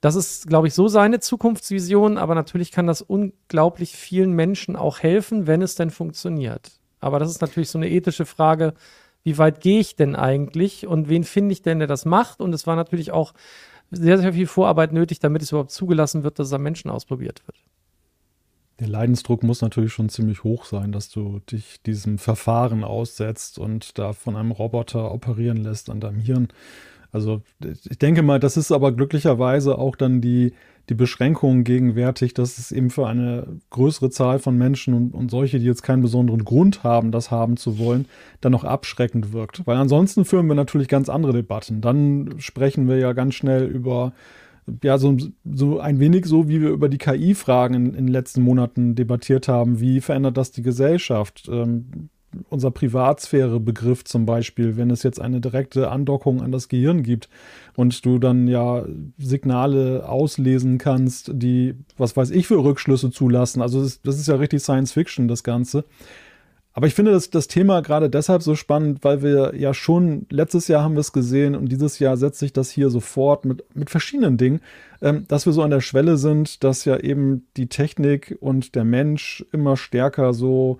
Das ist, glaube ich, so seine Zukunftsvision, aber natürlich kann das unglaublich vielen Menschen auch helfen, wenn es denn funktioniert. Aber das ist natürlich so eine ethische Frage, wie weit gehe ich denn eigentlich und wen finde ich denn, der das macht? Und es war natürlich auch sehr, sehr viel Vorarbeit nötig, damit es überhaupt zugelassen wird, dass es am Menschen ausprobiert wird. Der Leidensdruck muss natürlich schon ziemlich hoch sein, dass du dich diesem Verfahren aussetzt und da von einem Roboter operieren lässt an deinem Hirn. Also ich denke mal, das ist aber glücklicherweise auch dann die, die Beschränkung gegenwärtig, dass es eben für eine größere Zahl von Menschen und, und solche, die jetzt keinen besonderen Grund haben, das haben zu wollen, dann noch abschreckend wirkt. Weil ansonsten führen wir natürlich ganz andere Debatten. Dann sprechen wir ja ganz schnell über ja, so, so ein wenig so, wie wir über die KI-Fragen in, in den letzten Monaten debattiert haben. Wie verändert das die Gesellschaft? Ähm, unser Privatsphäre-Begriff zum Beispiel, wenn es jetzt eine direkte Andockung an das Gehirn gibt und du dann ja Signale auslesen kannst, die, was weiß ich, für Rückschlüsse zulassen. Also das, das ist ja richtig Science Fiction, das Ganze. Aber ich finde das, das Thema gerade deshalb so spannend, weil wir ja schon, letztes Jahr haben wir es gesehen und dieses Jahr setzt sich das hier sofort mit, mit verschiedenen Dingen, ähm, dass wir so an der Schwelle sind, dass ja eben die Technik und der Mensch immer stärker so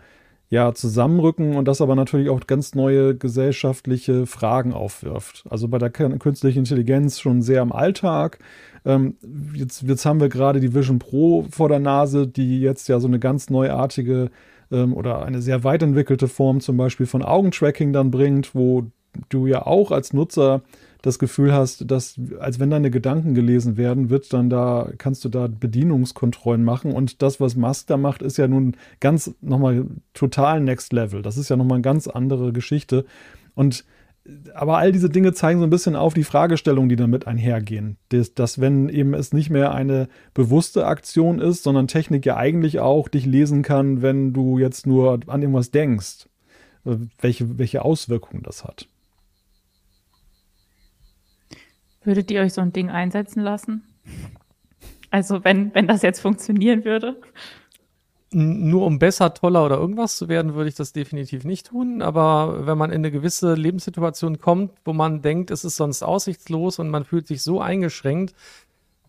ja, zusammenrücken und das aber natürlich auch ganz neue gesellschaftliche Fragen aufwirft. Also bei der künstlichen Intelligenz schon sehr im Alltag. Ähm, jetzt, jetzt haben wir gerade die Vision Pro vor der Nase, die jetzt ja so eine ganz neuartige ähm, oder eine sehr weit entwickelte Form zum Beispiel von Augentracking dann bringt, wo du ja auch als Nutzer das Gefühl hast, dass, als wenn deine Gedanken gelesen werden, wird dann da, kannst du da Bedienungskontrollen machen. Und das, was Musk da macht, ist ja nun ganz nochmal total Next Level. Das ist ja nochmal eine ganz andere Geschichte. Und aber all diese Dinge zeigen so ein bisschen auf die Fragestellungen, die damit einhergehen. Dass, dass, wenn eben es nicht mehr eine bewusste Aktion ist, sondern Technik ja eigentlich auch dich lesen kann, wenn du jetzt nur an irgendwas denkst, äh, welche, welche Auswirkungen das hat. Würdet ihr euch so ein Ding einsetzen lassen? Also wenn, wenn das jetzt funktionieren würde? Nur um besser, toller oder irgendwas zu werden, würde ich das definitiv nicht tun. Aber wenn man in eine gewisse Lebenssituation kommt, wo man denkt, es ist sonst aussichtslos und man fühlt sich so eingeschränkt,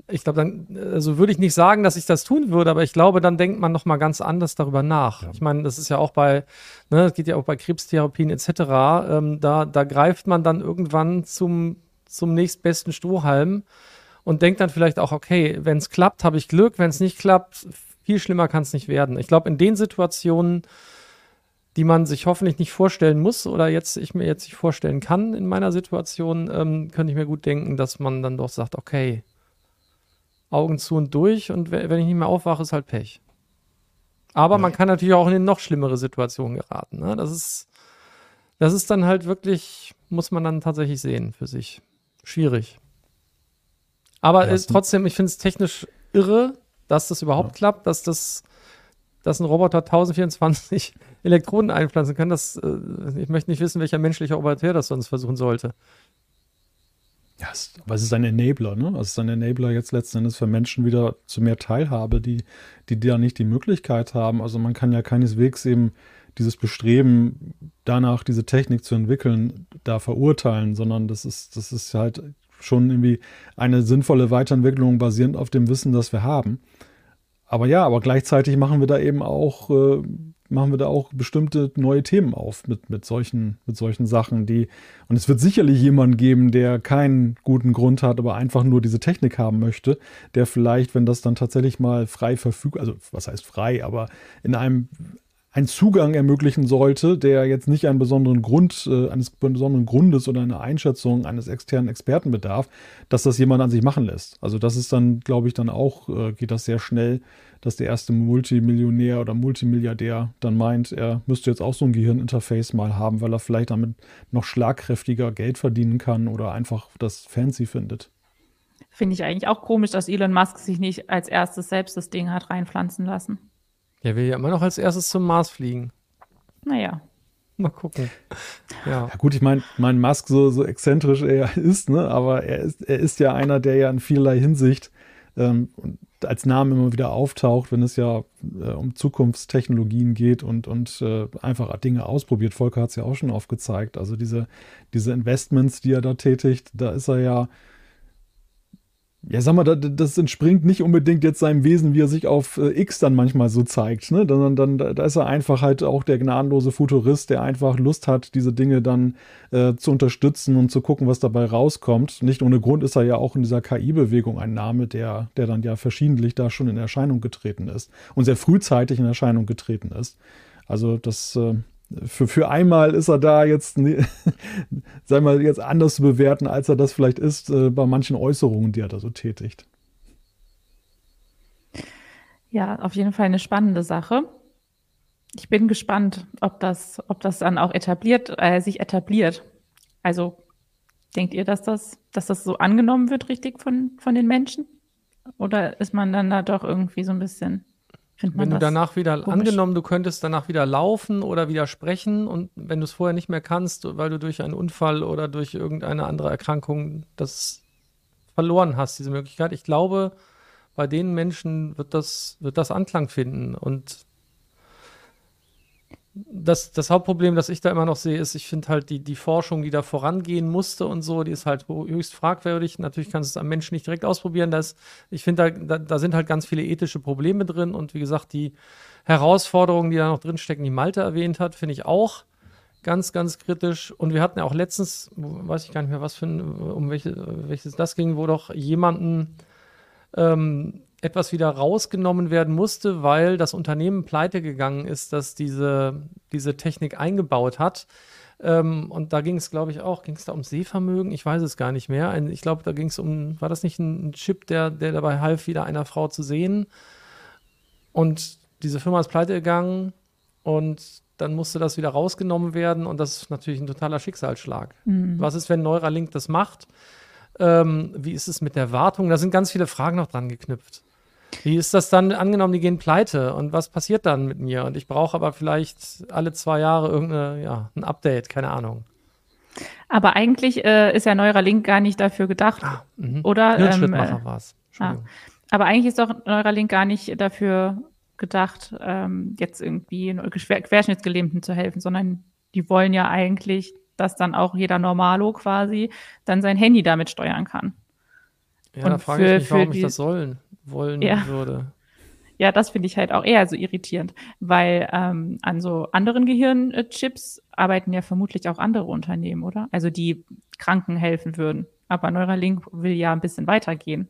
ich glaube, dann, also würde ich nicht sagen, dass ich das tun würde, aber ich glaube, dann denkt man noch mal ganz anders darüber nach. Ja. Ich meine, das ist ja auch bei, ne, das geht ja auch bei Krebstherapien etc. Ähm, da, da greift man dann irgendwann zum zum nächstbesten Strohhalm und denkt dann vielleicht auch, okay, wenn es klappt, habe ich Glück, wenn es nicht klappt, viel schlimmer kann es nicht werden. Ich glaube, in den Situationen, die man sich hoffentlich nicht vorstellen muss oder jetzt ich mir jetzt nicht vorstellen kann in meiner Situation, ähm, könnte ich mir gut denken, dass man dann doch sagt, okay, Augen zu und durch und wenn ich nicht mehr aufwache, ist halt Pech. Aber ja. man kann natürlich auch in eine noch schlimmere Situation geraten. Ne? Das ist, das ist dann halt wirklich, muss man dann tatsächlich sehen für sich schwierig. Aber ja, trotzdem, ich finde es technisch irre, dass das überhaupt ja. klappt, dass das, dass ein Roboter 1024 Elektroden einpflanzen kann. Das, äh, ich möchte nicht wissen, welcher menschliche Operateur das sonst versuchen sollte. Ja, es, aber es ist ein Enabler, ne? Es ist ein Enabler jetzt letzten Endes für Menschen wieder zu mehr Teilhabe, die, die da nicht die Möglichkeit haben. Also man kann ja keineswegs eben dieses Bestreben, danach diese Technik zu entwickeln, da verurteilen, sondern das ist, das ist halt schon irgendwie eine sinnvolle Weiterentwicklung basierend auf dem Wissen, das wir haben. Aber ja, aber gleichzeitig machen wir da eben auch, äh, machen wir da auch bestimmte neue Themen auf mit, mit, solchen, mit solchen Sachen, die, und es wird sicherlich jemanden geben, der keinen guten Grund hat, aber einfach nur diese Technik haben möchte, der vielleicht, wenn das dann tatsächlich mal frei verfügbar, also was heißt frei, aber in einem einen Zugang ermöglichen sollte, der jetzt nicht einen besonderen Grund, äh, eines besonderen Grundes oder einer Einschätzung eines externen Experten bedarf, dass das jemand an sich machen lässt. Also das ist dann, glaube ich, dann auch, äh, geht das sehr schnell, dass der erste Multimillionär oder Multimilliardär dann meint, er müsste jetzt auch so ein Gehirninterface mal haben, weil er vielleicht damit noch schlagkräftiger Geld verdienen kann oder einfach das fancy findet. Finde ich eigentlich auch komisch, dass Elon Musk sich nicht als erstes selbst das Ding hat reinpflanzen lassen. Der will ja immer noch als erstes zum Mars fliegen. Naja. Mal gucken. Ja. ja gut, ich meine, mein Musk, so, so exzentrisch er ist, ne, aber er ist, er ist ja einer, der ja in vielerlei Hinsicht ähm, als Name immer wieder auftaucht, wenn es ja äh, um Zukunftstechnologien geht und, und äh, einfach Dinge ausprobiert. Volker hat es ja auch schon aufgezeigt. Also diese, diese Investments, die er da tätigt, da ist er ja ja, sag mal, das entspringt nicht unbedingt jetzt seinem Wesen, wie er sich auf äh, X dann manchmal so zeigt, ne? Dann, dann, da ist er einfach halt auch der gnadenlose Futurist, der einfach Lust hat, diese Dinge dann äh, zu unterstützen und zu gucken, was dabei rauskommt. Nicht ohne Grund ist er ja auch in dieser KI-Bewegung ein Name, der, der dann ja verschiedentlich da schon in Erscheinung getreten ist und sehr frühzeitig in Erscheinung getreten ist. Also das, äh, für, für einmal ist er da jetzt sei mal, jetzt anders zu bewerten, als er das vielleicht ist äh, bei manchen Äußerungen, die er da so tätigt. Ja, auf jeden Fall eine spannende Sache. Ich bin gespannt, ob das, ob das dann auch etabliert, äh, sich etabliert. Also denkt ihr, dass das, dass das so angenommen wird, richtig von, von den Menschen? Oder ist man dann da doch irgendwie so ein bisschen wenn du danach wieder, komisch. angenommen, du könntest danach wieder laufen oder wieder sprechen und wenn du es vorher nicht mehr kannst, weil du durch einen Unfall oder durch irgendeine andere Erkrankung das verloren hast, diese Möglichkeit. Ich glaube, bei den Menschen wird das, wird das Anklang finden und das, das Hauptproblem, das ich da immer noch sehe, ist, ich finde halt die, die Forschung, die da vorangehen musste und so, die ist halt höchst fragwürdig. Natürlich kannst du es am Menschen nicht direkt ausprobieren. Das, ich finde, da, da, sind halt ganz viele ethische Probleme drin und wie gesagt, die Herausforderungen, die da noch drinstecken, die Malte erwähnt hat, finde ich auch ganz, ganz kritisch. Und wir hatten ja auch letztens, weiß ich gar nicht mehr, was für ein, um welche, welches das ging, wo doch jemanden ähm, etwas wieder rausgenommen werden musste, weil das Unternehmen pleite gegangen ist, das diese, diese Technik eingebaut hat. Ähm, und da ging es, glaube ich, auch, ging es da um Sehvermögen? Ich weiß es gar nicht mehr. Ein, ich glaube, da ging es um, war das nicht ein, Chip, der, der dabei half, wieder einer Frau zu sehen? Und diese Firma ist pleite gegangen und dann musste das wieder rausgenommen werden und das ist natürlich ein totaler Schicksalsschlag. Mhm. Was ist, wenn Neuralink das macht? Ähm, wie ist es mit der Wartung? Da sind ganz viele Fragen noch dran geknüpft. Wie ist das dann angenommen, die gehen pleite und was passiert dann mit mir? Und ich brauche aber vielleicht alle zwei Jahre irgendeine, ja, ein Update, keine Ahnung. Aber eigentlich äh, ist ja Neuralink gar nicht dafür gedacht, ah, mhm. oder? Hirnschrittmacher ähm, war es. Ah. Aber eigentlich ist doch Neuralink gar nicht dafür gedacht, ähm, jetzt irgendwie Querschnittsgelähmten zu helfen, sondern die wollen ja eigentlich, dass dann auch jeder Normalo quasi dann sein Handy damit steuern kann. Ja, Und da frage für, ich mich, warum ich das sollen wollen ja. würde. Ja, das finde ich halt auch eher so irritierend, weil ähm, an so anderen Gehirnchips arbeiten ja vermutlich auch andere Unternehmen, oder? Also die Kranken helfen würden. Aber Neuralink will ja ein bisschen weitergehen.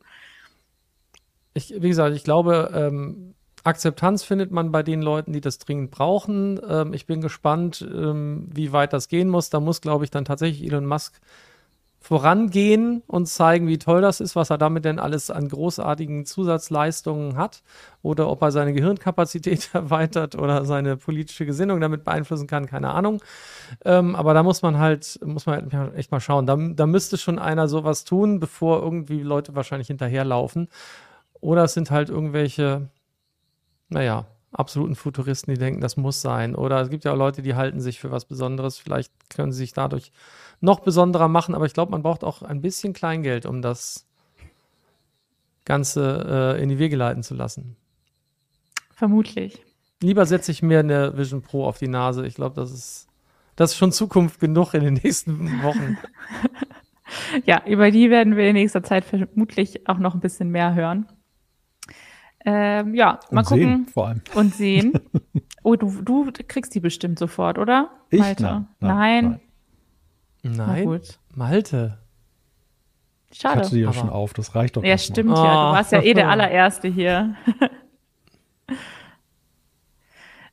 Ich, wie gesagt, ich glaube, ähm, Akzeptanz findet man bei den Leuten, die das dringend brauchen. Ähm, ich bin gespannt, ähm, wie weit das gehen muss. Da muss, glaube ich, dann tatsächlich Elon Musk vorangehen und zeigen, wie toll das ist, was er damit denn alles an großartigen Zusatzleistungen hat oder ob er seine Gehirnkapazität erweitert oder seine politische Gesinnung damit beeinflussen kann, keine Ahnung. Ähm, aber da muss man halt, muss man halt echt mal schauen. Da, da müsste schon einer sowas tun, bevor irgendwie Leute wahrscheinlich hinterherlaufen. Oder es sind halt irgendwelche, naja, absoluten Futuristen, die denken, das muss sein. Oder es gibt ja auch Leute, die halten sich für was Besonderes. Vielleicht können sie sich dadurch noch besonderer machen, aber ich glaube, man braucht auch ein bisschen Kleingeld, um das Ganze äh, in die Wege leiten zu lassen. Vermutlich. Lieber setze ich mir eine Vision Pro auf die Nase. Ich glaube, das ist, das ist schon Zukunft genug in den nächsten Wochen. ja, über die werden wir in nächster Zeit vermutlich auch noch ein bisschen mehr hören. Ähm, ja, mal und gucken. Sehen, vor allem. Und sehen. Oh, du, du kriegst die bestimmt sofort, oder? Ich? Nein, nein, nein. nein. Nein, Malte. Schade. Ich hatte die ja schon auf, das reicht doch. Ja, stimmt mal. ja. Du warst ja eh der allererste hier.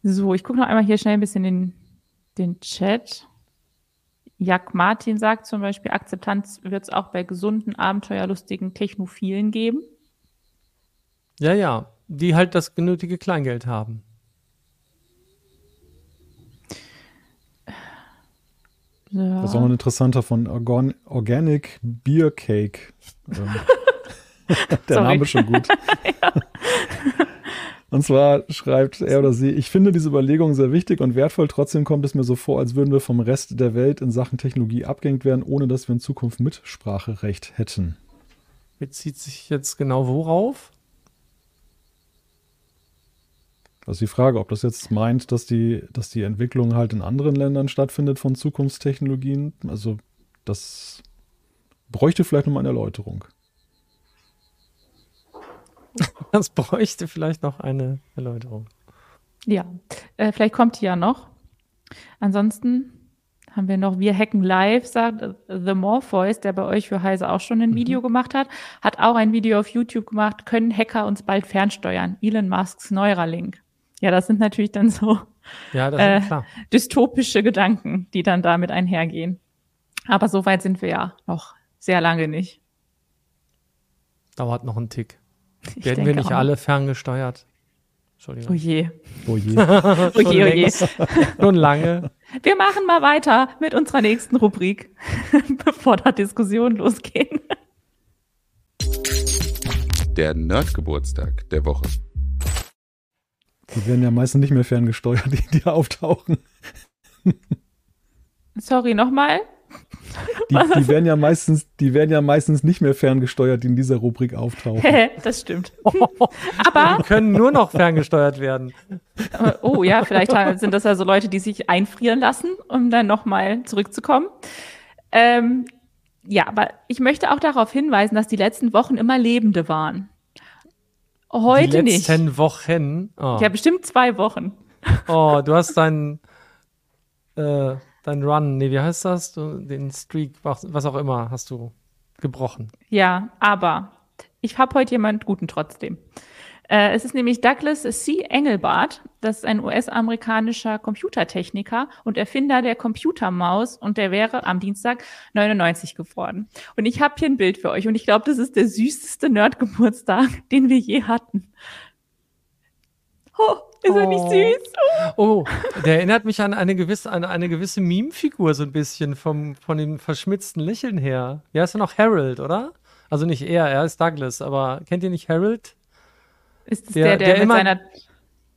so, ich gucke noch einmal hier schnell ein bisschen den, den Chat. Jack Martin sagt zum Beispiel, Akzeptanz wird es auch bei gesunden, abenteuerlustigen Technophilen geben. Ja, ja, die halt das genötige Kleingeld haben. Ja. Das ist auch ein interessanter von Organ Organic Beer Cake. Ähm, der Sorry. Name ist schon gut. ja. Und zwar schreibt er oder sie, ich finde diese Überlegung sehr wichtig und wertvoll. Trotzdem kommt es mir so vor, als würden wir vom Rest der Welt in Sachen Technologie abgehängt werden, ohne dass wir in Zukunft Mitspracherecht hätten. Bezieht sich jetzt genau worauf? Also die Frage, ob das jetzt meint, dass die, dass die Entwicklung halt in anderen Ländern stattfindet von Zukunftstechnologien. Also das bräuchte vielleicht nochmal eine Erläuterung. Das bräuchte vielleicht noch eine Erläuterung. Ja, äh, vielleicht kommt die ja noch. Ansonsten haben wir noch Wir Hacken Live, sagt The Morpheus, der bei euch für Heise auch schon ein mhm. Video gemacht hat, hat auch ein Video auf YouTube gemacht, können Hacker uns bald fernsteuern? Elon Musks Neuralink. Ja, das sind natürlich dann so ja, äh, dystopische Gedanken, die dann damit einhergehen. Aber so weit sind wir ja noch sehr lange nicht. Dauert noch ein Tick. Ich Werden wir nicht auch. alle ferngesteuert? Oh Entschuldigung. je. Oh je. Oh je, oh je. Schon lange. Wir machen mal weiter mit unserer nächsten Rubrik, bevor da Diskussionen losgehen. Der Nerdgeburtstag der Woche. Die werden ja meistens nicht mehr ferngesteuert, die, die auftauchen. Sorry, nochmal. Die, die, werden ja meistens, die werden ja meistens nicht mehr ferngesteuert, die in dieser Rubrik auftauchen. das stimmt. Aber, Die können nur noch ferngesteuert werden. oh ja, vielleicht sind das ja so Leute, die sich einfrieren lassen, um dann nochmal zurückzukommen. Ähm, ja, aber ich möchte auch darauf hinweisen, dass die letzten Wochen immer lebende waren. Heute Die nicht. letzten Wochen. Oh. Ja, bestimmt zwei Wochen. oh, du hast deinen äh, dein Run, nee, wie heißt das? Du, den Streak, was was auch immer, hast du gebrochen. Ja, aber ich habe heute jemand Guten trotzdem. Äh, es ist nämlich Douglas C. Engelbart. Das ist ein US-amerikanischer Computertechniker und Erfinder der Computermaus und der wäre am Dienstag 99 geworden. Und ich habe hier ein Bild für euch und ich glaube, das ist der süßeste Nerd-Geburtstag, den wir je hatten. Oh, ist er nicht Oh. süß? Oh, der erinnert mich an eine gewisse, an eine gewisse Meme-Figur so ein bisschen vom, von dem verschmitzten Lächeln her. Ja, ist ja noch Harold, oder? Also nicht er, er ist Douglas, aber kennt ihr nicht Harold? Ist es Der- der, der, der mit immer- seiner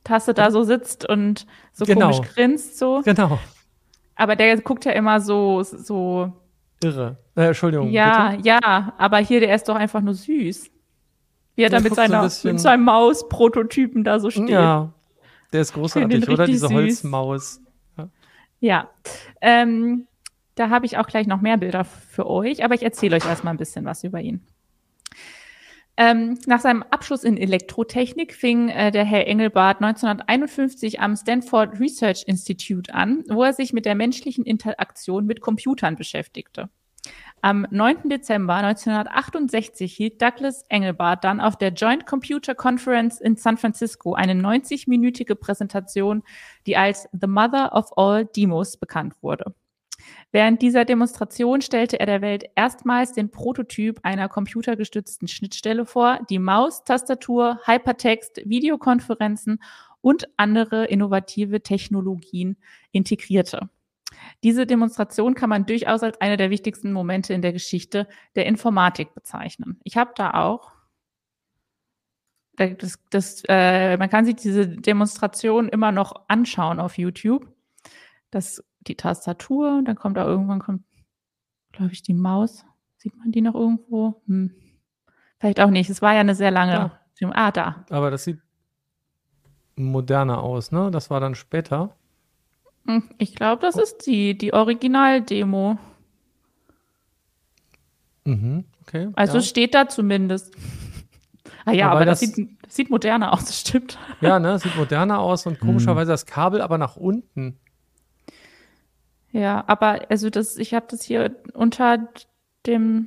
Tasse da so sitzt und so Genau. komisch grinst so? Genau. Aber der guckt ja immer so, so Irre. Äh, Entschuldigung. Ja, bitte? ja, aber hier, der ist doch einfach nur süß. Wie er da mit, so seiner, bisschen- mit seinem Maus-Prototypen da so steht. Ja. Ja. Der ist großartig, oder? Diese süß. Holzmaus. Ähm, da habe ich auch gleich noch mehr Bilder für euch, aber ich erzähle euch erstmal ein bisschen was über ihn. Ähm, nach seinem Abschluss in Elektrotechnik fing äh, der Herr Engelbart 1951 am Stanford Research Institute an, wo er sich mit der menschlichen Interaktion mit Computern beschäftigte. Am 9. Dezember 1968 hielt Douglas Engelbart dann auf der Joint Computer Conference in San Francisco eine 90-minütige Präsentation, die als The Mother of All Demos bekannt wurde. Während dieser Demonstration stellte er der Welt erstmals den Prototyp einer computergestützten Schnittstelle vor, die Maus, Tastatur, Hypertext, Videokonferenzen und andere innovative Technologien integrierte. Diese Demonstration kann man durchaus als eine der wichtigsten Momente in der Geschichte der Informatik bezeichnen. Ich habe da auch, das, das, äh, man kann sich diese Demonstration immer noch anschauen auf YouTube. Das, die Tastatur, dann kommt da irgendwann, kommt, glaube ich, die Maus. Sieht man die noch irgendwo? Hm. Vielleicht auch nicht. Es war ja eine sehr lange. Ah, da. Aber das sieht moderner aus, ne? Das war dann später. Hm, Ich glaube, das ist die, die Original-Demo. Mhm, okay. Also ja. steht da zumindest. Ah ja, Aber aber, das, das- sieht, das sieht moderner aus, das stimmt. ja, ne? Sieht moderner aus und komischerweise das Kabel aber nach unten. Ja, aber also das, ich habe das hier unter dem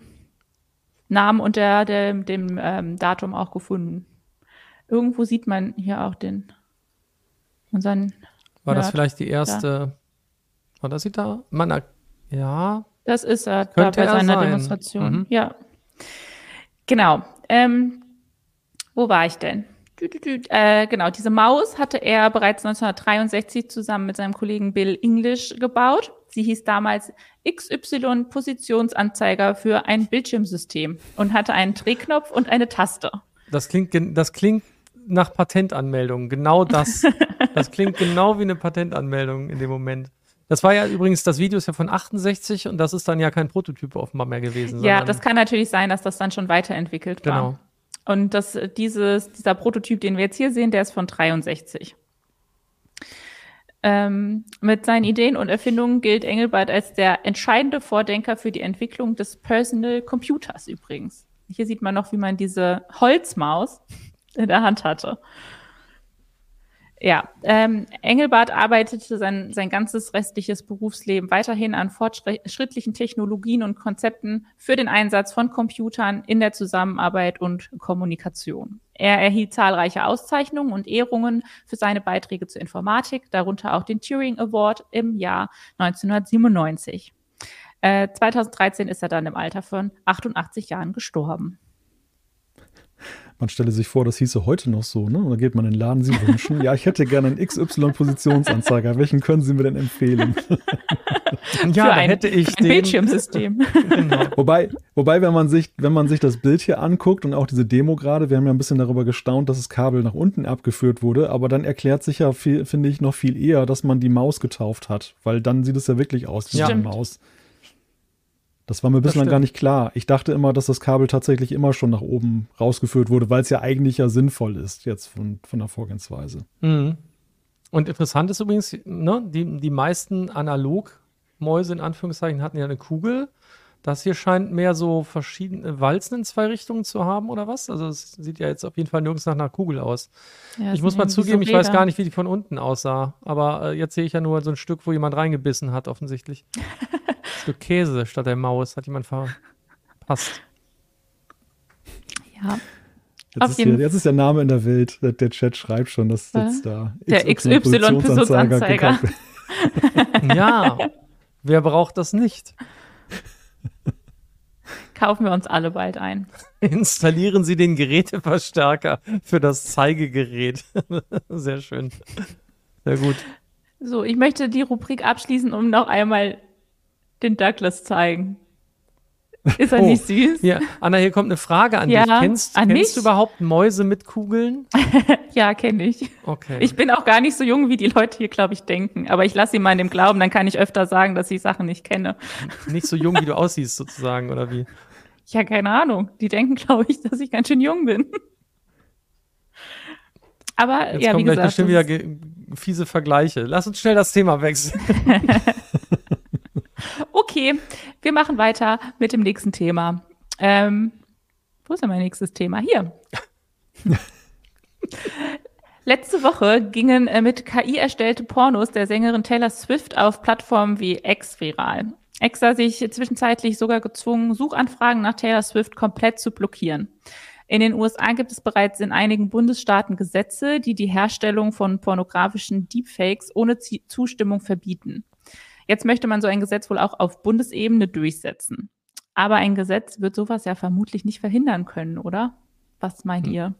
Namen und der, der, dem ähm, Datum auch gefunden. Irgendwo sieht man hier auch den unseren. War das Ja, vielleicht die erste? War das sie da? Man, ja, Das ist er da bei er seiner sein. Demonstration. Mhm. Ja. Genau. Ähm, wo war ich denn? Äh, genau, diese Maus hatte er bereits 1963 zusammen mit seinem Kollegen Bill English gebaut. Sie hieß damals XY Positionsanzeiger für ein Bildschirmsystem und hatte einen Drehknopf und eine Taste. das klingt, das klingt nach Patentanmeldung. Genau das. das klingt genau wie eine Patentanmeldung in dem Moment. Das war ja übrigens, das Video ist ja von 68 und das ist dann ja kein Prototyp offenbar mehr gewesen. Ja, das kann natürlich sein, dass das dann schon weiterentwickelt war. Genau. Und das, dieses, dieser Prototyp, den wir jetzt hier sehen, der ist von 63. Ähm, mit seinen Ideen und Erfindungen gilt Engelbart als der entscheidende Vordenker für die Entwicklung des Personal Computers übrigens. Hier sieht man noch, wie man diese Holzmaus in der Hand hatte. Ja, ähm, Engelbart arbeitete sein, sein ganzes restliches Berufsleben weiterhin an fortschrittlichen Technologien und Konzepten für den Einsatz von Computern in der Zusammenarbeit und Kommunikation. Er erhielt zahlreiche Auszeichnungen und Ehrungen für seine Beiträge zur Informatik, darunter auch den Turing Award im Jahr 1997. Äh, 2013 ist er dann im Alter von 88 Jahren gestorben man stelle sich vor, das hieße heute noch so, ne? Und da geht man in den Laden, Sie wünschen, ja, ich hätte gerne einen XY-Positionsanzeiger. Welchen können Sie mir denn empfehlen? ja, da hätte ich ein den. Bildschirmsystem. genau. Wobei, wobei, wenn man sich, wenn man sich das Bild hier anguckt und auch diese Demo gerade, wir haben ja ein bisschen darüber gestaunt, dass das Kabel nach unten abgeführt wurde, aber dann erklärt sich ja, finde ich, noch viel eher, dass man die Maus getauft hat, weil dann sieht es ja wirklich aus wie ja. eine Maus. Das war mir bislang gar nicht klar. Ich dachte immer, dass das Kabel tatsächlich immer schon nach oben rausgeführt wurde, weil es ja eigentlich ja sinnvoll ist, jetzt von, von der Vorgehensweise. Mhm. Und interessant ist übrigens, ne, die, die meisten Analogmäuse in Anführungszeichen hatten ja eine Kugel. Das hier scheint mehr so verschiedene Walzen in zwei Richtungen zu haben, oder was? Also es sieht ja jetzt auf jeden Fall nirgends nach einer Kugel aus. Ja, ich muss mal zugeben, so ich weiß gar nicht, wie die von unten aussah. Aber äh, jetzt sehe ich ja nur so ein Stück, wo jemand reingebissen hat, offensichtlich. Stück Käse statt der Maus hat jemand verpasst. Ja. Jetzt ist, hier, jetzt ist, der Name in der Welt. Der, der Chat schreibt schon, dass äh, jetzt da der XY-Positionsanzeiger. ja, wer braucht das nicht? Kaufen wir uns alle bald ein. Installieren Sie den Geräteverstärker für das Zeigegerät. Sehr schön. Sehr gut. So, ich möchte die Rubrik abschließen, um noch einmal den Douglas zeigen. Ist er oh, nicht süß? Ja. Anna, hier kommt eine Frage an ja, dich. Kennst, an kennst du überhaupt Mäuse mit Kugeln? ja, kenne ich. Okay. Ich bin auch gar nicht so jung, wie die Leute hier, glaube ich, denken. Aber ich lasse sie mal in dem Glauben, dann kann ich öfter sagen, dass ich Sachen nicht kenne. Nicht so jung, wie du aussiehst, sozusagen, oder wie? Ja, keine Ahnung. Die denken, glaube ich, dass ich ganz schön jung bin. Aber Jetzt ja, kommen wie gleich bestimmt wieder fiese Vergleiche. Lass uns schnell das Thema wechseln. Okay, wir machen weiter mit dem nächsten Thema. Ähm, wo ist denn mein nächstes Thema? Hier. Letzte Woche gingen äh, mit KI erstellte Pornos der Sängerin Taylor Swift auf Plattformen wie X viral. X sah sich zwischenzeitlich sogar gezwungen, Suchanfragen nach Taylor Swift komplett zu blockieren. In den USA gibt es bereits in einigen Bundesstaaten Gesetze, die die Herstellung von pornografischen Deepfakes ohne Zustimmung verbieten. Jetzt möchte man so ein Gesetz wohl auch auf Bundesebene durchsetzen. Aber ein Gesetz wird sowas ja vermutlich nicht verhindern können, oder? Was meint hm. ihr?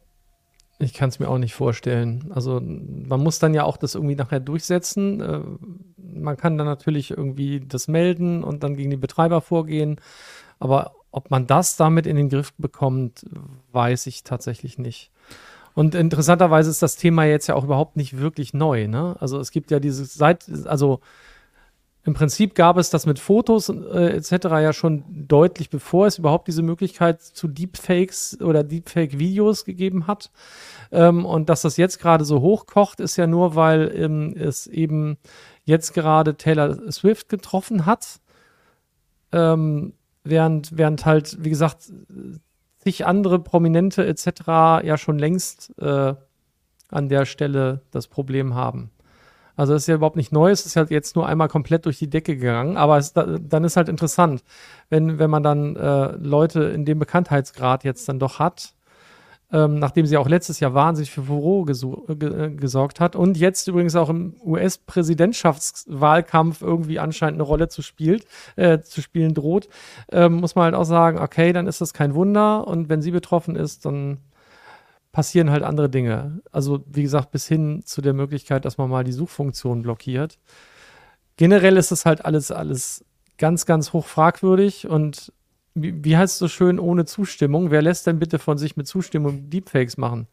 Ich kann es mir auch nicht vorstellen. Also man muss dann ja auch das irgendwie nachher durchsetzen. Äh, man kann dann natürlich irgendwie das melden und dann gegen die Betreiber vorgehen. Aber ob man das damit in den Griff bekommt, weiß ich tatsächlich nicht. Und interessanterweise ist das Thema jetzt ja auch überhaupt nicht wirklich neu. Ne? Also es gibt ja diese seit, also im Prinzip gab es das mit Fotos äh, etc. ja schon deutlich bevor es überhaupt diese Möglichkeit zu Deepfakes oder Deepfake-Videos gegeben hat. Ähm, und dass das jetzt gerade so hochkocht, ist ja nur, weil ähm, es eben jetzt gerade Taylor Swift getroffen hat. Ähm, während, während halt, wie gesagt, sich andere Prominente etc. ja schon längst äh, an der Stelle das Problem haben. Also das ist ja überhaupt nicht neu, es ist halt jetzt nur einmal komplett durch die Decke gegangen, aber es, dann ist halt interessant, wenn, wenn man dann äh, Leute in dem Bekanntheitsgrad jetzt dann doch hat, ähm, nachdem sie auch letztes Jahr wahnsinnig für Furore ge gesorgt hat und jetzt übrigens auch im US-Präsidentschaftswahlkampf irgendwie anscheinend eine Rolle zu, spielt, äh, zu spielen droht, ähm, muss man halt auch sagen, okay, dann ist das kein Wunder und wenn sie betroffen ist, dann passieren halt andere Dinge. Also wie gesagt, bis hin zu der Möglichkeit, dass man mal die Suchfunktion blockiert. Generell ist das halt alles, alles ganz, ganz hoch fragwürdig und wie, wie heißt es so schön ohne Zustimmung? Wer lässt denn bitte von sich mit Zustimmung Deepfakes machen?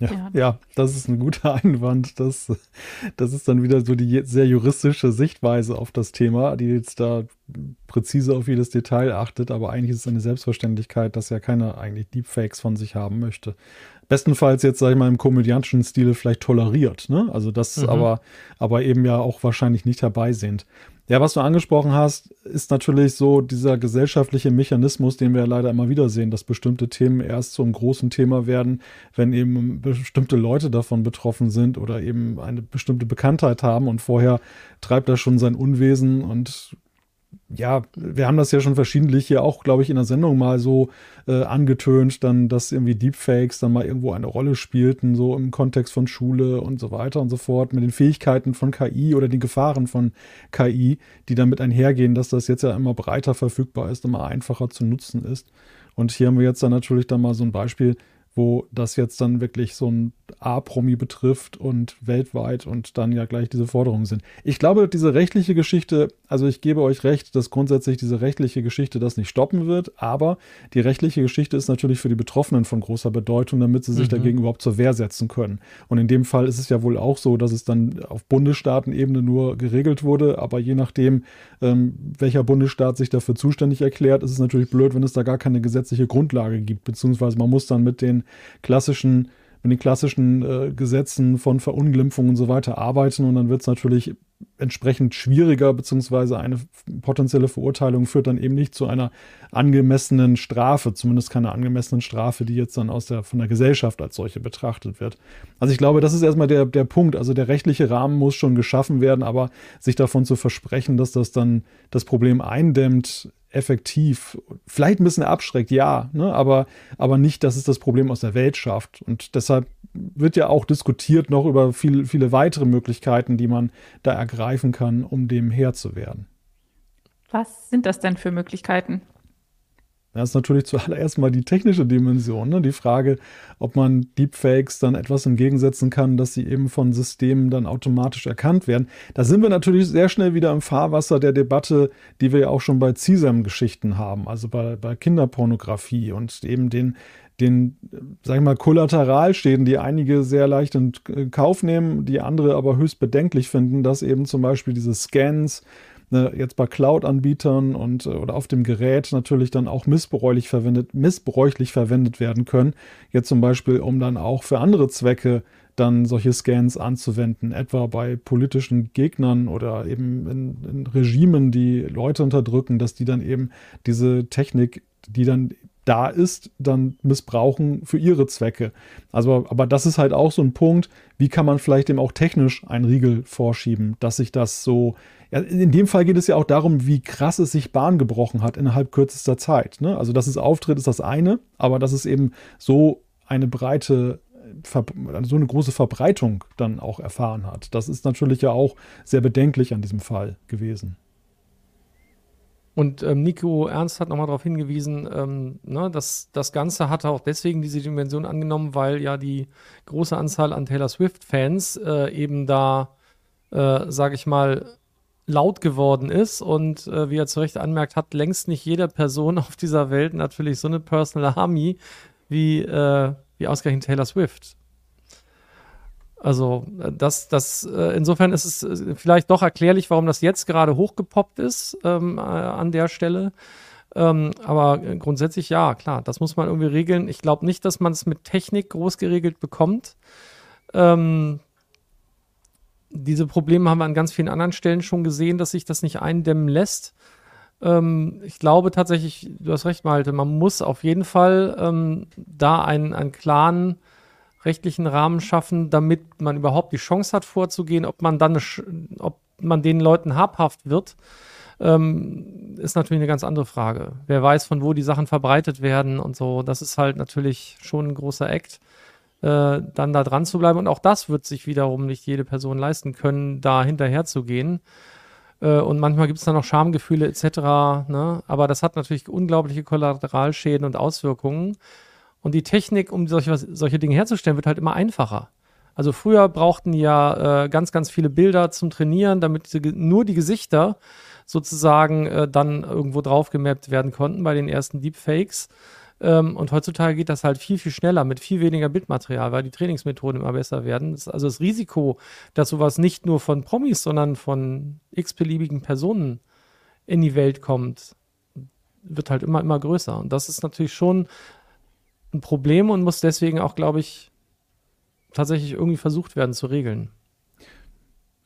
Ja, ja, das ist ein guter Einwand. Das, das ist dann wieder so die sehr juristische Sichtweise auf das Thema, die jetzt da präzise auf jedes Detail achtet. Aber eigentlich ist es eine Selbstverständlichkeit, dass ja keiner eigentlich Deepfakes von sich haben möchte. Bestenfalls jetzt, sag ich mal, im komödiantischen Stile vielleicht toleriert. Ne? Also das mhm. aber, aber eben ja auch wahrscheinlich nicht herbeisehend. Ja, was du angesprochen hast, ist natürlich so dieser gesellschaftliche Mechanismus, den wir leider immer wieder sehen, dass bestimmte Themen erst zum großen Thema werden, wenn eben bestimmte Leute davon betroffen sind oder eben eine bestimmte Bekanntheit haben und vorher treibt er schon sein Unwesen und ja, wir haben das ja schon verschiedentlich hier auch, glaube ich, in der Sendung mal so äh, angetönt, dann, dass irgendwie Deepfakes dann mal irgendwo eine Rolle spielten, so im Kontext von Schule und so weiter und so fort, mit den Fähigkeiten von KI oder den Gefahren von KI, die damit einhergehen, dass das jetzt ja immer breiter verfügbar ist, immer einfacher zu nutzen ist. Und hier haben wir jetzt dann natürlich dann mal so ein Beispiel, wo das jetzt dann wirklich so ein A-Promi betrifft und weltweit und dann ja gleich diese Forderungen sind. Ich glaube, diese rechtliche Geschichte, also ich gebe euch recht, dass grundsätzlich diese rechtliche Geschichte das nicht stoppen wird, aber die rechtliche Geschichte ist natürlich für die Betroffenen von großer Bedeutung, damit sie sich mhm. dagegen überhaupt zur Wehr setzen können. Und in dem Fall ist es ja wohl auch so, dass es dann auf Bundesstaatenebene nur geregelt wurde, aber je nachdem, ähm, welcher Bundesstaat sich dafür zuständig erklärt, ist es natürlich blöd, wenn es da gar keine gesetzliche Grundlage gibt, beziehungsweise man muss dann mit den klassischen mit den klassischen äh, Gesetzen von Verunglimpfung und so weiter arbeiten und dann wird es natürlich entsprechend schwieriger, beziehungsweise eine potenzielle Verurteilung führt dann eben nicht zu einer angemessenen Strafe, zumindest keine angemessenen Strafe, die jetzt dann aus der, von der Gesellschaft als solche betrachtet wird. Also ich glaube, das ist erstmal der, der Punkt. Also der rechtliche Rahmen muss schon geschaffen werden, aber sich davon zu versprechen, dass das dann das Problem eindämmt, effektiv, vielleicht ein bisschen abschreckt, ja, ne, aber, aber nicht, dass es das Problem aus der Welt schafft. Und deshalb wird ja auch diskutiert noch über viel, viele weitere Möglichkeiten, die man da ergreifen kann, um dem Herr zu werden. Was sind das denn für Möglichkeiten? Das ist natürlich zuallererst mal die technische Dimension. Ne? Die Frage, ob man Deepfakes dann etwas entgegensetzen kann, dass sie eben von Systemen dann automatisch erkannt werden. Da sind wir natürlich sehr schnell wieder im Fahrwasser der Debatte, die wir ja auch schon bei CISAM-Geschichten haben, also bei, bei Kinderpornografie und eben den, den, sag ich mal, Kollateralschäden, die einige sehr leicht in Kauf nehmen, die andere aber höchst bedenklich finden, dass eben zum Beispiel diese Scans ne, jetzt bei Cloud-Anbietern und äh, oder auf dem Gerät natürlich dann auch missbräuchlich verwendet, missbräuchlich verwendet werden können. Jetzt zum Beispiel, um dann auch für andere Zwecke dann solche Scans anzuwenden, etwa bei politischen Gegnern oder eben in, in Regimen, die Leute unterdrücken, dass die dann eben diese Technik, die dann da ist, dann missbrauchen für ihre Zwecke. Also, aber das ist halt auch so ein Punkt, wie kann man vielleicht dem auch technisch einen Riegel vorschieben, dass sich das so ja, in dem Fall geht es ja auch darum, wie krass es sich Bahn gebrochen hat innerhalb kürzester Zeit. Ne? Also, dass es auftritt, ist das eine, aber dass es eben so eine breite so eine große Verbreitung dann auch erfahren hat. Das ist natürlich ja auch sehr bedenklich an diesem Fall gewesen. Und ähm, Nico Ernst hat nochmal darauf hingewiesen, ähm, ne, dass das Ganze hatte auch deswegen diese Dimension angenommen, weil ja die große Anzahl an Taylor Swift-Fans äh, eben da, äh, sage ich mal, laut geworden ist und äh, wie er zu Recht anmerkt, hat längst nicht jede Person auf dieser Welt natürlich so eine Personal Army wie, äh, wie ausgerechnet Taylor Swift. Also äh, das, das, äh, insofern ist es äh, vielleicht doch erklärlich, warum das jetzt gerade hochgepoppt ist ähm, äh, an der Stelle. Ähm, aber grundsätzlich ja, klar, das muss man irgendwie regeln. Ich glaube nicht, dass man es mit Technik groß geregelt bekommt. Ähm, diese Probleme haben wir an ganz vielen anderen Stellen schon gesehen, dass sich das nicht eindämmen lässt. Ähm, ich glaube tatsächlich, du hast recht, Malte, man muss auf jeden Fall ähm, da einen, einen klaren rechtlichen Rahmen schaffen, damit man überhaupt die Chance hat vorzugehen, ob man dann, ob man den Leuten habhaft wird, ähm, ist natürlich eine ganz andere Frage. Wer weiß, von wo die Sachen verbreitet werden und so, das ist halt natürlich schon ein großer Act äh, dann da dran zu bleiben. Und auch das wird sich wiederum nicht jede Person leisten können, da hinterher zu gehen. Äh, und manchmal gibt es dann noch Schamgefühle etc. Ne? Aber das hat natürlich unglaubliche Kollateralschäden und Auswirkungen. Und die Technik, um solche, solche Dinge herzustellen, wird halt immer einfacher. Also früher brauchten ja äh, ganz, ganz viele Bilder zum Trainieren, damit die, nur die Gesichter sozusagen äh, dann irgendwo drauf gemappt werden konnten bei den ersten Deepfakes. Ähm, und heutzutage geht das halt viel, viel schneller mit viel weniger Bildmaterial, weil die Trainingsmethoden immer besser werden. Das, also das Risiko, dass sowas nicht nur von Promis, sondern von x-beliebigen Personen in die Welt kommt, wird halt immer, immer größer. Und das ist natürlich schon ein Problem und muss deswegen auch, glaube ich, tatsächlich irgendwie versucht werden zu regeln.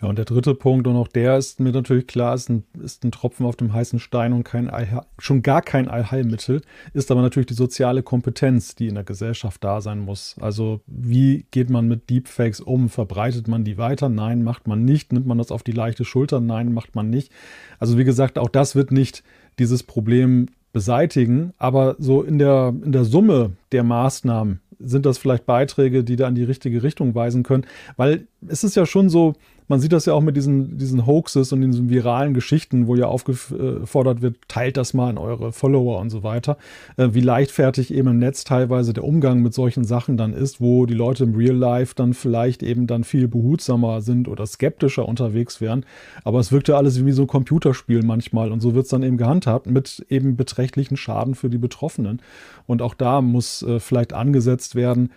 Ja, und der dritte Punkt, und auch der ist mir natürlich klar, ist ein, ist ein Tropfen auf dem heißen Stein und kein schon gar kein Allheilmittel, ist aber natürlich die soziale Kompetenz, die in der Gesellschaft da sein muss. Also wie geht man mit Deepfakes um? Verbreitet man die weiter? Nein, macht man nicht. Nimmt man das auf die leichte Schulter? Nein, macht man nicht. Also wie gesagt, auch das wird nicht dieses Problem beseitigen, aber so in der, in der Summe der Maßnahmen sind das vielleicht Beiträge, die da in die richtige Richtung weisen können, weil es ist ja schon so, man sieht das ja auch mit diesen, diesen Hoaxes und diesen viralen Geschichten, wo ja aufgefordert wird, teilt das mal an eure Follower und so weiter. Äh, wie leichtfertig eben im Netz teilweise der Umgang mit solchen Sachen dann ist, wo die Leute im Real Life dann vielleicht eben dann viel behutsamer sind oder skeptischer unterwegs wären. Aber es wirkt ja alles wie so ein Computerspiel manchmal und so wird es dann eben gehandhabt mit eben beträchtlichen Schaden für die Betroffenen. Und auch da muss äh, vielleicht angesetzt werden,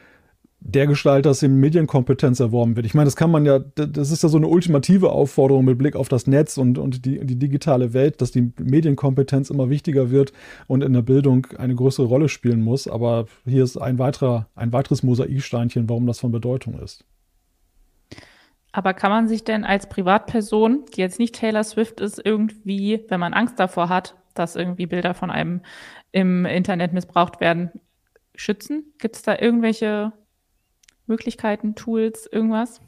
der Gestalt, dass eben Medienkompetenz erworben wird. Ich meine, das kann man ja, das ist ja so eine ultimative Aufforderung mit Blick auf das Netz und, und die, die digitale Welt, dass die Medienkompetenz immer wichtiger wird und in der Bildung eine größere Rolle spielen muss. Aber hier ist ein weiterer, ein weiteres Mosaiksteinchen, warum das von Bedeutung ist. Aber kann man sich denn als Privatperson, die jetzt nicht Taylor Swift ist, irgendwie, wenn man Angst davor hat, dass irgendwie Bilder von einem im Internet missbraucht werden, schützen? Gibt es da irgendwelche Möglichkeiten, Tools, irgendwas?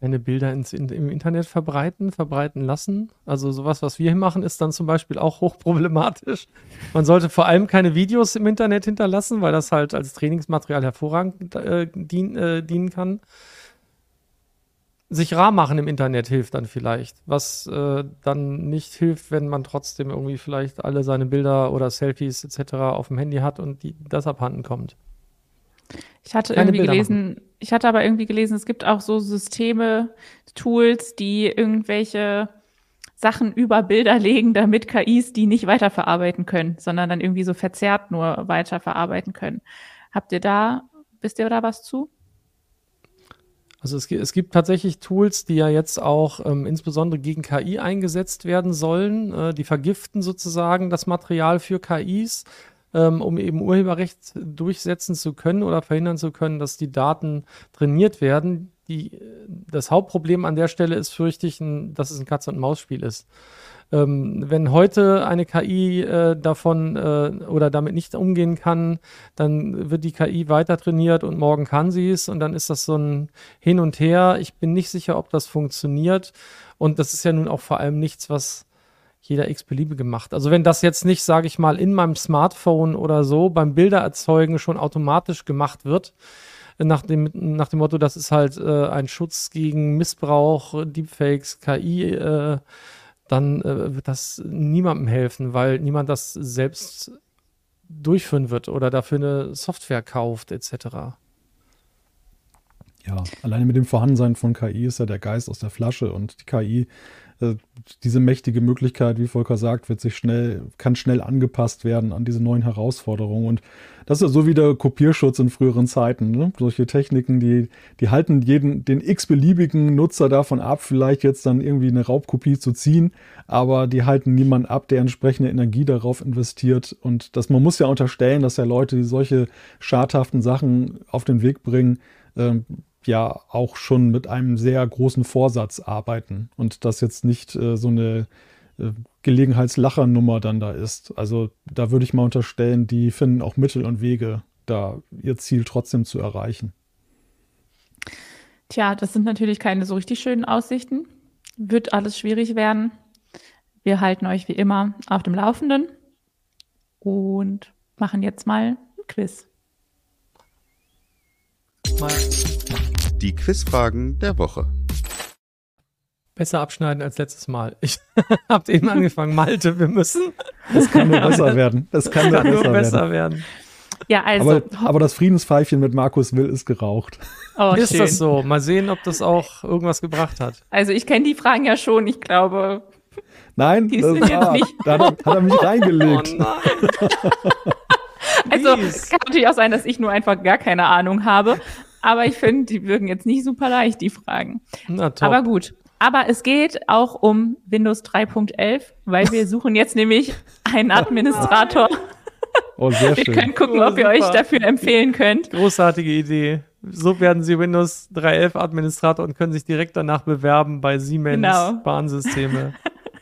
Keine Bilder ins, in, im Internet verbreiten, verbreiten lassen. Also sowas, was wir machen, ist dann zum Beispiel auch hochproblematisch. Man sollte vor allem keine Videos im Internet hinterlassen, weil das halt als Trainingsmaterial hervorragend äh, dien, äh, dienen kann. Sich rar machen im Internet hilft dann vielleicht, was äh, dann nicht hilft, wenn man trotzdem irgendwie vielleicht alle seine Bilder oder Selfies etc. auf dem Handy hat und die, das abhanden kommt. Ich hatte Keine irgendwie Bilder gelesen, machen. Ich hatte aber irgendwie gelesen, es gibt auch so Systeme, Tools, die irgendwelche Sachen über Bilder legen, damit KIs die nicht weiterverarbeiten können, sondern dann irgendwie so verzerrt nur weiterverarbeiten können. Habt ihr da, wisst ihr da was zu? Also es, es gibt tatsächlich Tools, die ja jetzt auch ähm, insbesondere gegen KI eingesetzt werden sollen. Äh, die vergiften sozusagen das Material für KIs ähm, um eben Urheberrecht durchsetzen zu können oder verhindern zu können, dass die Daten trainiert werden. Die, das Hauptproblem an der Stelle ist, fürchte ich, dass es ein Katz-und-Maus-Spiel ist. Ähm, wenn heute eine KI äh, davon äh, oder damit nicht umgehen kann, dann wird die KI weiter trainiert und morgen kann sie es und dann ist das so ein Hin und Her. Ich bin nicht sicher, ob das funktioniert und das ist ja nun auch vor allem nichts, was jeder x-beliebige macht. Also wenn das jetzt nicht, sage ich mal, in meinem Smartphone oder so beim Bildererzeugen schon automatisch gemacht wird, nach dem, nach dem Motto, das ist halt äh, ein Schutz gegen Missbrauch, Deepfakes, KI, äh, dann äh, wird das niemandem helfen, weil niemand das selbst durchführen wird oder dafür eine Software kauft, etc. Ja, alleine mit dem Vorhandensein von KI ist ja der Geist aus der Flasche und die KI äh, diese mächtige Möglichkeit, wie Volker sagt, wird sich schnell, kann schnell angepasst werden an diese neuen Herausforderungen. Und das ist ja so wie der Kopierschutz in früheren Zeiten. Ne? Solche Techniken, die, die halten jeden, den x-beliebigen Nutzer davon ab, vielleicht jetzt dann irgendwie eine Raubkopie zu ziehen, aber die halten niemanden ab, der entsprechende Energie darauf investiert. Und das, man muss ja unterstellen, dass ja Leute, die solche schadhaften Sachen auf den Weg bringen, ähm, ja auch schon mit einem sehr großen Vorsatz arbeiten und das jetzt nicht äh, so eine äh, Gelegenheitslachernummer dann da ist. Also da würde ich mal unterstellen, die finden auch Mittel und Wege, da ihr Ziel trotzdem zu erreichen. Tja, das sind natürlich keine so richtig schönen Aussichten. Wird alles schwierig werden. Wir halten euch wie immer auf dem Laufenden und machen jetzt mal ein Quiz. Mal die Quizfragen der Woche. Besser abschneiden als letztes Mal. Ich habe eben angefangen, Malte, wir müssen. Das kann nur besser werden. Das kann, kann nur besser, besser werden. werden. Ja, also. Aber, aber, das Friedenspfeifchen mit Markus Will ist geraucht. Oh, ist schön. das so? Mal sehen, ob das auch irgendwas gebracht hat. Also ich kenne die Fragen ja schon. Ich glaube. Nein, die sind jetzt nicht. Da hat, er, hat er mich reingelegt. Oh also es kann natürlich auch sein, dass ich nur einfach gar keine Ahnung habe. Aber ich finde, die wirken jetzt nicht super leicht, die Fragen. Na, top. Aber gut. Aber es geht auch um Windows 3.11, weil wir suchen jetzt nämlich einen Administrator. Oh, sehr schön. Wir können gucken, oh, ob ihr euch dafür empfehlen könnt. Großartige Idee. so werden sie Windows 3.11 Administrator und können sich direkt danach bewerben bei Siemens Genau. Bahnsysteme.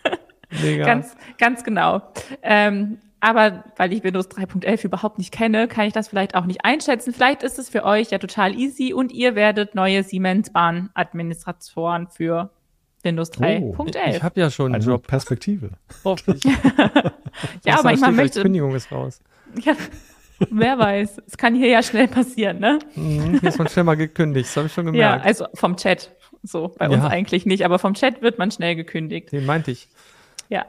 Mega. Ganz, ganz genau. Ähm, aber weil ich Windows 3.11 überhaupt nicht kenne, kann ich das vielleicht auch nicht einschätzen. Vielleicht ist es für euch ja total easy und ihr werdet neue Siemens Bahn-Administratoren für Windows Oh. 3.11. ich habe ja schon Also Job. Perspektive. Hoffentlich. ja, heißt, die möchte, Kündigung ist raus. ja, wer weiß. Es kann hier ja schnell passieren, ne? Mhm, hier ist man schnell mal gekündigt, das habe ich schon Ja, gemerkt. also vom Chat. So, bei uns Ja. eigentlich nicht, aber vom Chat wird man schnell gekündigt. Den meinte ich. Ja.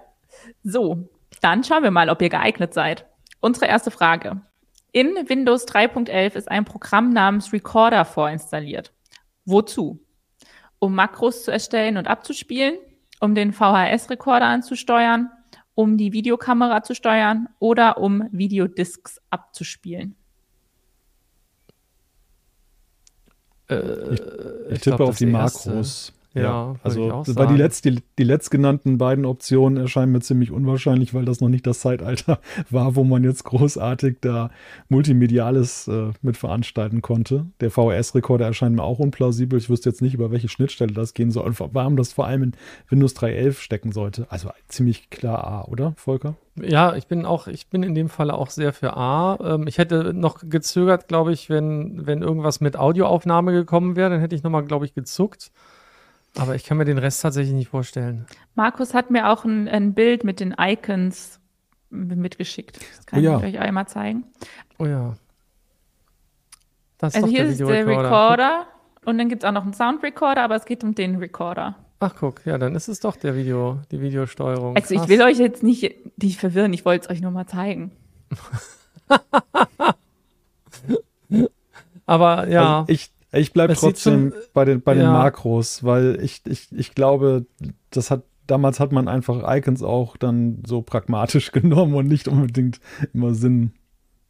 So, dann schauen wir mal, ob ihr geeignet seid. Unsere erste Frage. In Windows 3.11 ist ein Programm namens Recorder vorinstalliert. Wozu? Um Makros zu erstellen und abzuspielen, um den VHS-Rekorder anzusteuern, um die Videokamera zu steuern oder um Videodiscs abzuspielen. Ich, tippe glaub, auf die erste. Ja, würd also ich die, letzt, die, die letztgenannten beiden Optionen erscheinen mir ziemlich unwahrscheinlich, weil das noch nicht das Zeitalter war, wo man jetzt großartig da Multimediales äh, mit veranstalten konnte. Der VHS-Rekorder erscheint mir auch unplausibel. Ich wüsste jetzt nicht, über welche Schnittstelle das gehen soll und warum das vor allem in Windows 3.11 stecken sollte. Also ziemlich klar A, oder, Volker? Ja, ich bin auch, ich bin in dem Falle auch sehr für A. Ähm, ich hätte noch gezögert, glaube ich, wenn, wenn irgendwas mit Audioaufnahme gekommen wäre, dann hätte ich nochmal, glaube ich, gezuckt. Aber ich kann mir den Rest tatsächlich nicht vorstellen. Markus hat mir auch ein, ein Bild mit den Icons mitgeschickt. Das kann Oh ja. ich euch einmal zeigen. Oh ja. Das ist Also doch hier der ist der Videorekorder. Recorder und dann gibt es auch noch einen Sound-Recorder, aber es geht um den Recorder. Ach guck, ja, dann ist es doch der Video, die Videosteuerung. Also ich Krass. will euch jetzt nicht, nicht verwirren, ich wollte es euch nur mal zeigen. Aber ja, Also ich ich bleibe trotzdem schon- bei den, bei den ja. Makros, weil ich, ich, ich glaube, das hat damals hat man einfach Icons auch dann so pragmatisch genommen und nicht unbedingt immer Sinn.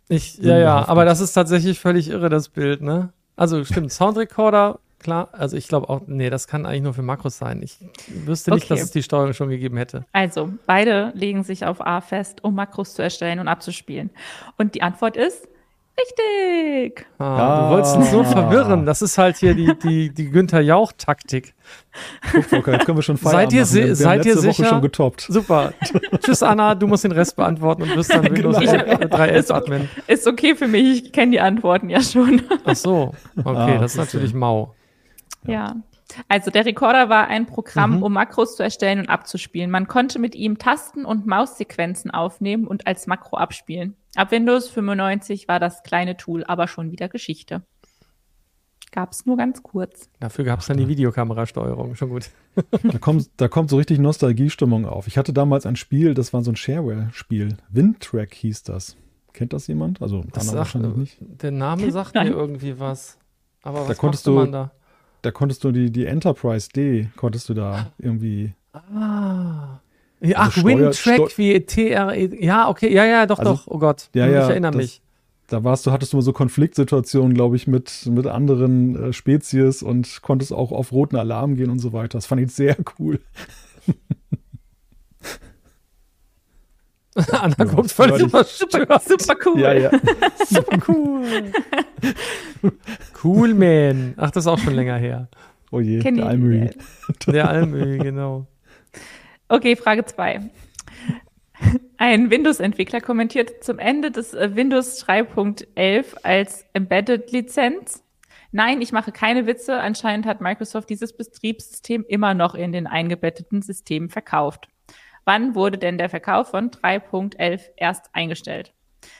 ich, ja, ja, aber das ist tatsächlich völlig irre, das Bild, ne? Also stimmt, Soundrecorder, klar, also ich glaube auch, nee, das kann eigentlich nur für Makros sein. Ich wüsste nicht, Okay. dass es die Steuerung schon gegeben hätte. Also beide legen sich auf A fest, um Makros zu erstellen und abzuspielen. Und die Antwort ist richtig. Ah, Ah. Du wolltest uns so verwirren. Das ist halt hier die, die, die Günther Jauch-Taktik. Guck, jetzt können wir schon Feierabend Seid ihr haben seid ihr letzte Woche sicher? schon getoppt. Super. Tschüss, Anna. Du musst den Rest beantworten und wirst dann Windows genau. 3S Admin. Ist okay für mich, ich kenne die Antworten ja schon. Ach so. Okay, Ah, das ist natürlich mau. Ja. Also der Recorder war ein Programm, Mhm. um Makros zu erstellen und abzuspielen. Man konnte mit ihm Tasten- und Maussequenzen aufnehmen und als Makro abspielen. Ab Windows 95 war das kleine Tool aber schon wieder Geschichte. Gab's nur ganz kurz. Dafür gab es dann die Videokamerasteuerung. Schon gut. Da kommt, da kommt so richtig Nostalgiestimmung auf. Ich hatte damals ein Spiel, das war so ein Shareware-Spiel. Windtrack hieß das. Kennt das jemand? Also Das sagt, wahrscheinlich nicht. der Name sagt mir irgendwie was. Aber was konntest machte du- man da? Da konntest du die, die Enterprise D, konntest du da irgendwie. Ah. Ja, ach, Also Steu- wie T-R-E. Ja, okay, ja, ja, doch, Also- doch. Oh Gott. Ja, ja, ich erinnere das- mich. Da warst du, hattest du mal so Konfliktsituationen, glaube ich, mit, mit anderen äh, Spezies und konntest auch auf roten Alarm gehen und so weiter. Das fand ich sehr cool. Anna Ja, guckt völlig super- überstört. Super cool. Ja, ja. Super cool. cool, man. Ach, das ist auch schon länger her. Oh je, Kenn der. Almöhi. Der Almö, genau. Okay, Frage zwei. Ein Windows-Entwickler kommentiert zum Ende des äh, Windows 3.11 als Embedded-Lizenz. Nein, ich mache keine Witze. Anscheinend hat Microsoft dieses Betriebssystem immer noch in den eingebetteten Systemen verkauft. Wann wurde denn der Verkauf von 3.11 erst eingestellt?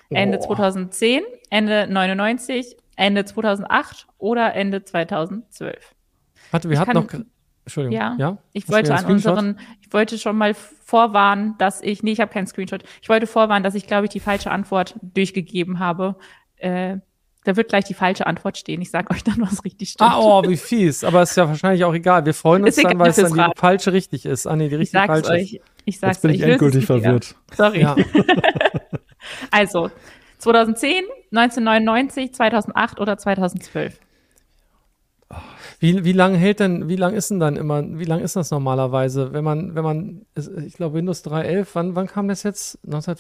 Ende Oh. 2010, Ende 99, Ende 2008 oder Ende 2012? Warte, wir Ich hatten noch. Entschuldigung. Ja, Ja. ich wollte an unseren, ich wollte schon mal vorwarnen, dass ich, nee, ich habe keinen Screenshot. Ich wollte vorwarnen, dass ich, glaube ich, die falsche Antwort durchgegeben habe. Äh, da wird gleich die falsche Antwort stehen. Ich sage euch dann, was richtig stimmt. Ah, oh, wie fies. Aber ist ja wahrscheinlich auch egal. Wir freuen uns Ist dann, egal weil es dann die Raten. falsche richtig ist. Ah, nee, die ich richtig sag's falsche ist. euch. Ich sag's Jetzt bin euch. ich endgültig verwirrt. Sorry. Ja. Also, 2010, 1999, 2008 oder 2012? Wie, wie lang hält denn, wie lang ist denn dann immer, wie lang ist das normalerweise, wenn man, wenn man, ich glaube Windows 3.11, wann, wann kam das jetzt? 19,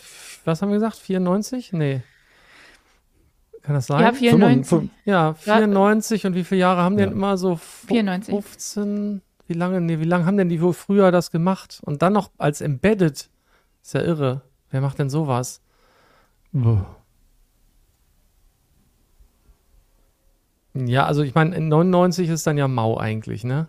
was haben wir gesagt? 94? Nee. Kann das sein? Ja, 94. 95. Ja, 94 und wie viele Jahre haben die Ja. denn immer so? fu- 94. 15? Wie lange, nee, wie lange haben denn die wohl früher das gemacht? Und dann noch als Embedded. Ist ja irre. Wer macht denn sowas? Ja, also ich meine, in 99 ist dann ja Mau eigentlich, ne?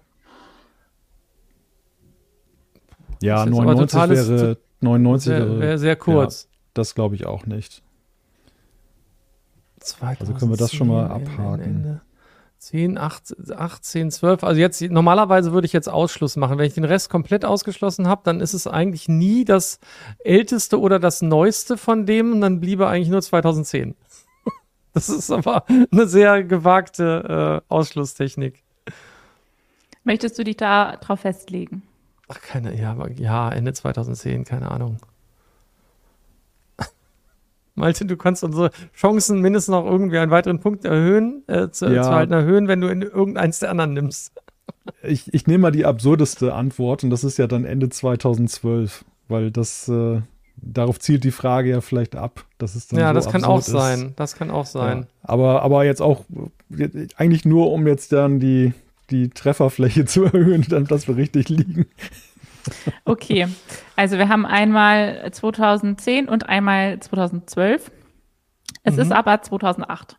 Ja, Das ist aber 99 totales- wäre, 99 Wäre wäre, wär sehr kurz. das glaube ich auch nicht. Also können wir das schon mal 2010, abhaken. Ende. 10, 8, 18, 12. Also jetzt, normalerweise würde ich jetzt Ausschluss machen. Wenn ich den Rest komplett ausgeschlossen habe, dann ist es eigentlich nie das älteste oder das neueste von dem und dann bliebe eigentlich nur 2010. Das ist aber eine sehr gewagte äh, Ausschlusstechnik. Möchtest du dich da drauf festlegen? Ach, keine, ja, aber, ja, Ende 2010, keine Ahnung. Malte, du kannst unsere Chancen mindestens noch irgendwie einen weiteren Punkt erhöhen, äh, zu, Ja. zu halten erhöhen, wenn du in irgendeins der anderen nimmst. Ich, ich nehme mal die absurdeste Antwort und das ist ja dann Ende 2012, weil das äh, darauf zielt die Frage ja vielleicht ab. Dass es dann Ja, so das kann auch ist. sein. Das kann auch sein. Ja. Aber, aber jetzt auch eigentlich nur, um jetzt dann die, die Trefferfläche zu erhöhen, dann, dass wir richtig liegen. Okay, also wir haben einmal 2010 und einmal 2012. Es Mhm. ist aber 2008.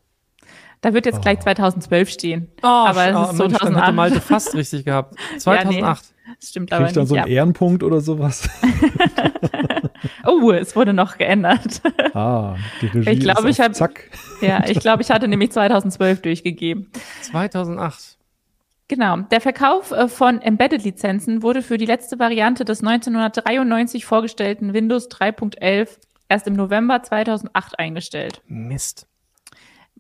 Da wird jetzt gleich 2012 stehen. Oh, aber es oh, ist Mensch, dann 2008. hätte Malte fast richtig gehabt. 2008. Das stimmt Krieg aber ich dann nicht. so Ja. einen Ehrenpunkt oder sowas? Oh, es wurde noch geändert. Ah, die Regie Ich glaube, ist ich hab- Zack. ja, ich glaube, ich hatte nämlich 2012 durchgegeben. 2008. Genau. Der Verkauf äh, von Embedded-Lizenzen wurde für die letzte Variante des 1993 vorgestellten Windows 3.11 erst im November 2008 eingestellt. Mist.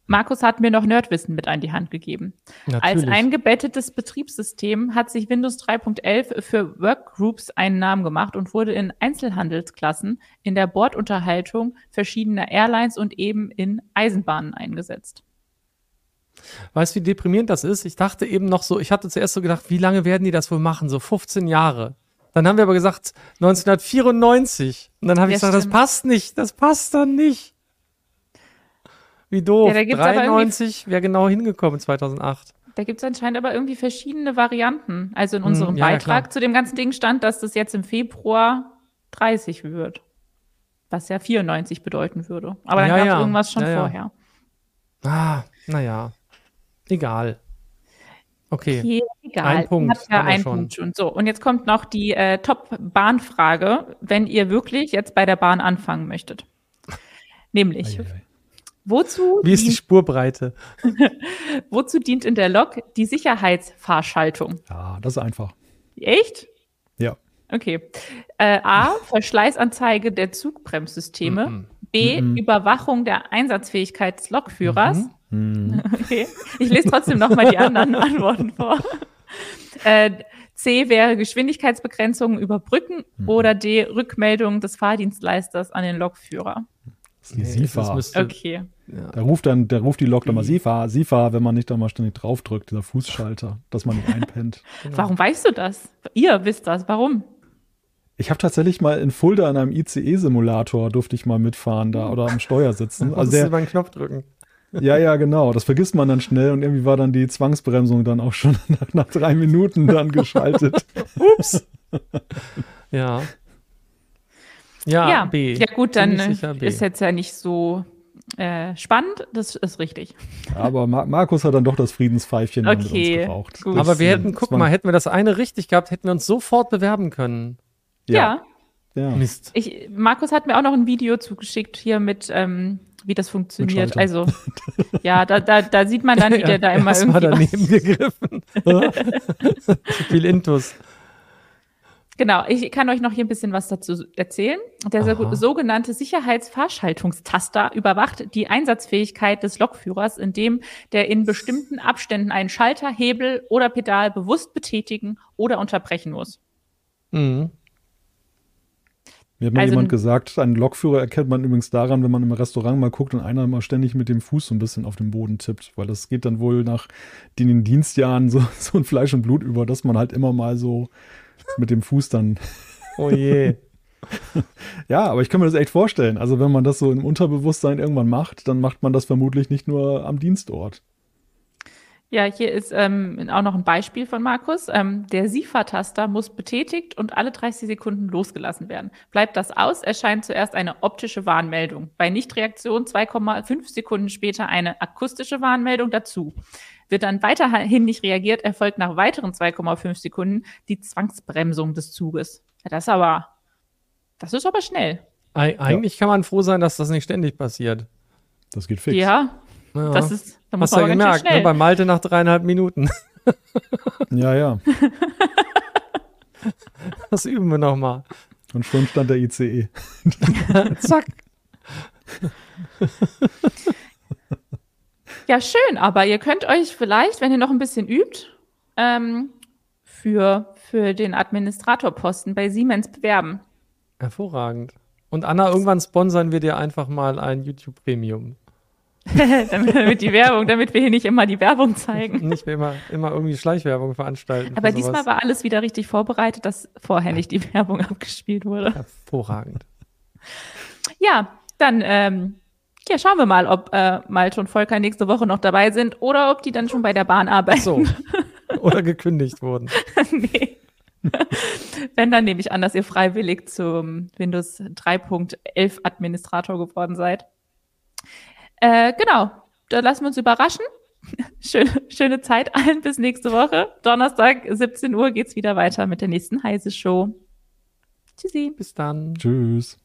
Markus hat mir noch Nerdwissen mit an die Hand gegeben. Als Natürlich. eingebettetes Betriebssystem hat sich Windows 3.11 für Workgroups einen Namen gemacht und wurde in Einzelhandelsklassen, in der Bordunterhaltung verschiedener Airlines und eben in Eisenbahnen eingesetzt. Weißt du, wie deprimierend das ist? Ich dachte eben noch so, ich hatte zuerst so gedacht, wie lange werden die das wohl machen? So 15 Jahre. Dann haben wir aber gesagt 1994. Und dann habe ich gesagt, das stimmt. passt nicht, das passt dann nicht. Wie doof. Ja, da gibt's aber irgendwie- 93 wäre genau hingekommen 2008. Da gibt es anscheinend aber irgendwie verschiedene Varianten. Also in unserem Hm, ja, ja, Beitrag klar. zu dem ganzen Ding stand, dass das jetzt im Februar 30 wird. Was ja 94 bedeuten würde. Aber dann Ja, gab es ja. irgendwas schon Ja, ja. vorher. Ah, naja. Egal. Okay. Okay, egal. Ein Punkt Habt ja einen schon. Punkt schon. So, und jetzt kommt noch die äh, Top-Bahnfrage, wenn ihr wirklich jetzt bei der Bahn anfangen möchtet. Nämlich, wozu, Wie ist die dient, Spurbreite? wozu dient in der Lok die Sicherheitsfahrschaltung? Ja, das ist einfach. Echt? Ja. Okay. Äh, A, Verschleißanzeige der Zugbremssysteme. Mhm. B, Überwachung der Einsatzfähigkeit des Lokführers. Hm. Okay. Ich lese trotzdem nochmal die anderen Antworten vor. Äh, C wäre Geschwindigkeitsbegrenzungen über Brücken Mhm. oder D Rückmeldung des Fahrdienstleisters an den Lokführer. Das ist die Nee, SIFA. das Okay. Da ruft dann, der ruft die Lok dann mal SIFA, SIFA, wenn man nicht da mal ständig draufdrückt, dieser Fußschalter, dass man nicht einpennt. Warum weißt du das? Ihr wisst das. Warum? Ich habe tatsächlich mal in Fulda an einem ICE-Simulator durfte ich mal mitfahren da oder am Steuer sitzen. Also Musst der, über einen Knopf drücken. ja, ja, genau. Das vergisst man dann schnell und irgendwie war dann die Zwangsbremsung dann auch schon nach, nach drei Minuten dann geschaltet. Ups. ja. Ja, ja, B. ja gut, dann äh, B. ist jetzt ja nicht so äh, spannend. Das ist richtig. Aber Mar Markus hat dann doch das Friedenspfeifchen Okay, uns geraucht. gut. Aber wir hätten, guck mal, hätten wir das eine richtig gehabt, hätten wir uns sofort bewerben können. ja. ja. Mist. Ich, Markus hat mir auch noch ein Video zugeschickt hier mit, ähm, wie das funktioniert. Also, ja, da, da, da sieht man dann, wie der da immer Erst mal irgendwie. daneben gegriffen. Zu viel Intus. Genau, ich kann euch noch hier ein bisschen was dazu erzählen. Der Aha. sogenannte Sicherheitsfahrschaltungstaster überwacht die Einsatzfähigkeit des Lokführers, indem der in bestimmten Abständen einen Schalter, Hebel oder Pedal bewusst betätigen oder unterbrechen muss. Mhm. Mir hat mal Also- jemand gesagt, einen Lokführer erkennt man übrigens daran, wenn man im Restaurant mal guckt und einer mal ständig mit dem Fuß so ein bisschen auf den Boden tippt, weil das geht dann wohl nach den Dienstjahren so, so in Fleisch und Blut über, dass man halt immer mal so mit dem Fuß dann. Oh je. Ja, aber ich kann mir das echt vorstellen. Also wenn man das so im Unterbewusstsein irgendwann macht, dann macht man das vermutlich nicht nur am Dienstort. Ja, hier ist ähm, auch noch ein Beispiel von Markus. Ähm, der SIFA-Taster muss betätigt und alle 30 Sekunden losgelassen werden. Bleibt das aus, erscheint zuerst eine optische Warnmeldung. Bei Nichtreaktion 2,5 Sekunden später eine akustische Warnmeldung dazu. Wird dann weiterhin nicht reagiert, erfolgt nach weiteren 2,5 Sekunden die Zwangsbremsung des Zuges. Ja, das ist aber, das ist aber schnell. Eig eigentlich ja. kann man froh sein, dass das nicht ständig passiert. Das geht fix. Ja, ja. das ist, da muss Hast du ja gemerkt, ne? bei Malte nach dreieinhalb Minuten. ja, ja. Das üben wir nochmal. Und schon stand der ICE. Zack. Ja, schön, aber ihr könnt euch vielleicht, wenn ihr noch ein bisschen übt, ähm, für, für den Administratorposten bei Siemens bewerben. Hervorragend. Und Anna, irgendwann sponsern wir dir einfach mal ein YouTube Premium. damit die Werbung, damit wir hier nicht immer die Werbung zeigen. Nicht immer, immer irgendwie Schleichwerbung veranstalten. Aber diesmal war alles wieder richtig vorbereitet, dass vorher nicht die Werbung abgespielt wurde. Hervorragend. Ja, dann ähm, ja, schauen wir mal, ob äh, Malte und Volker nächste Woche noch dabei sind oder ob die dann schon bei der Bahn arbeiten. So. Oder gekündigt wurden. nee. Wenn, dann nehme ich an, dass ihr freiwillig zum Windows 3.11 Administrator geworden seid. Äh, genau, da lassen wir uns überraschen. Schöne, schöne Zeit allen bis nächste Woche. Donnerstag, 17 Uhr geht's wieder weiter mit der nächsten Heise Show. Tschüssi. Bis dann. Tschüss.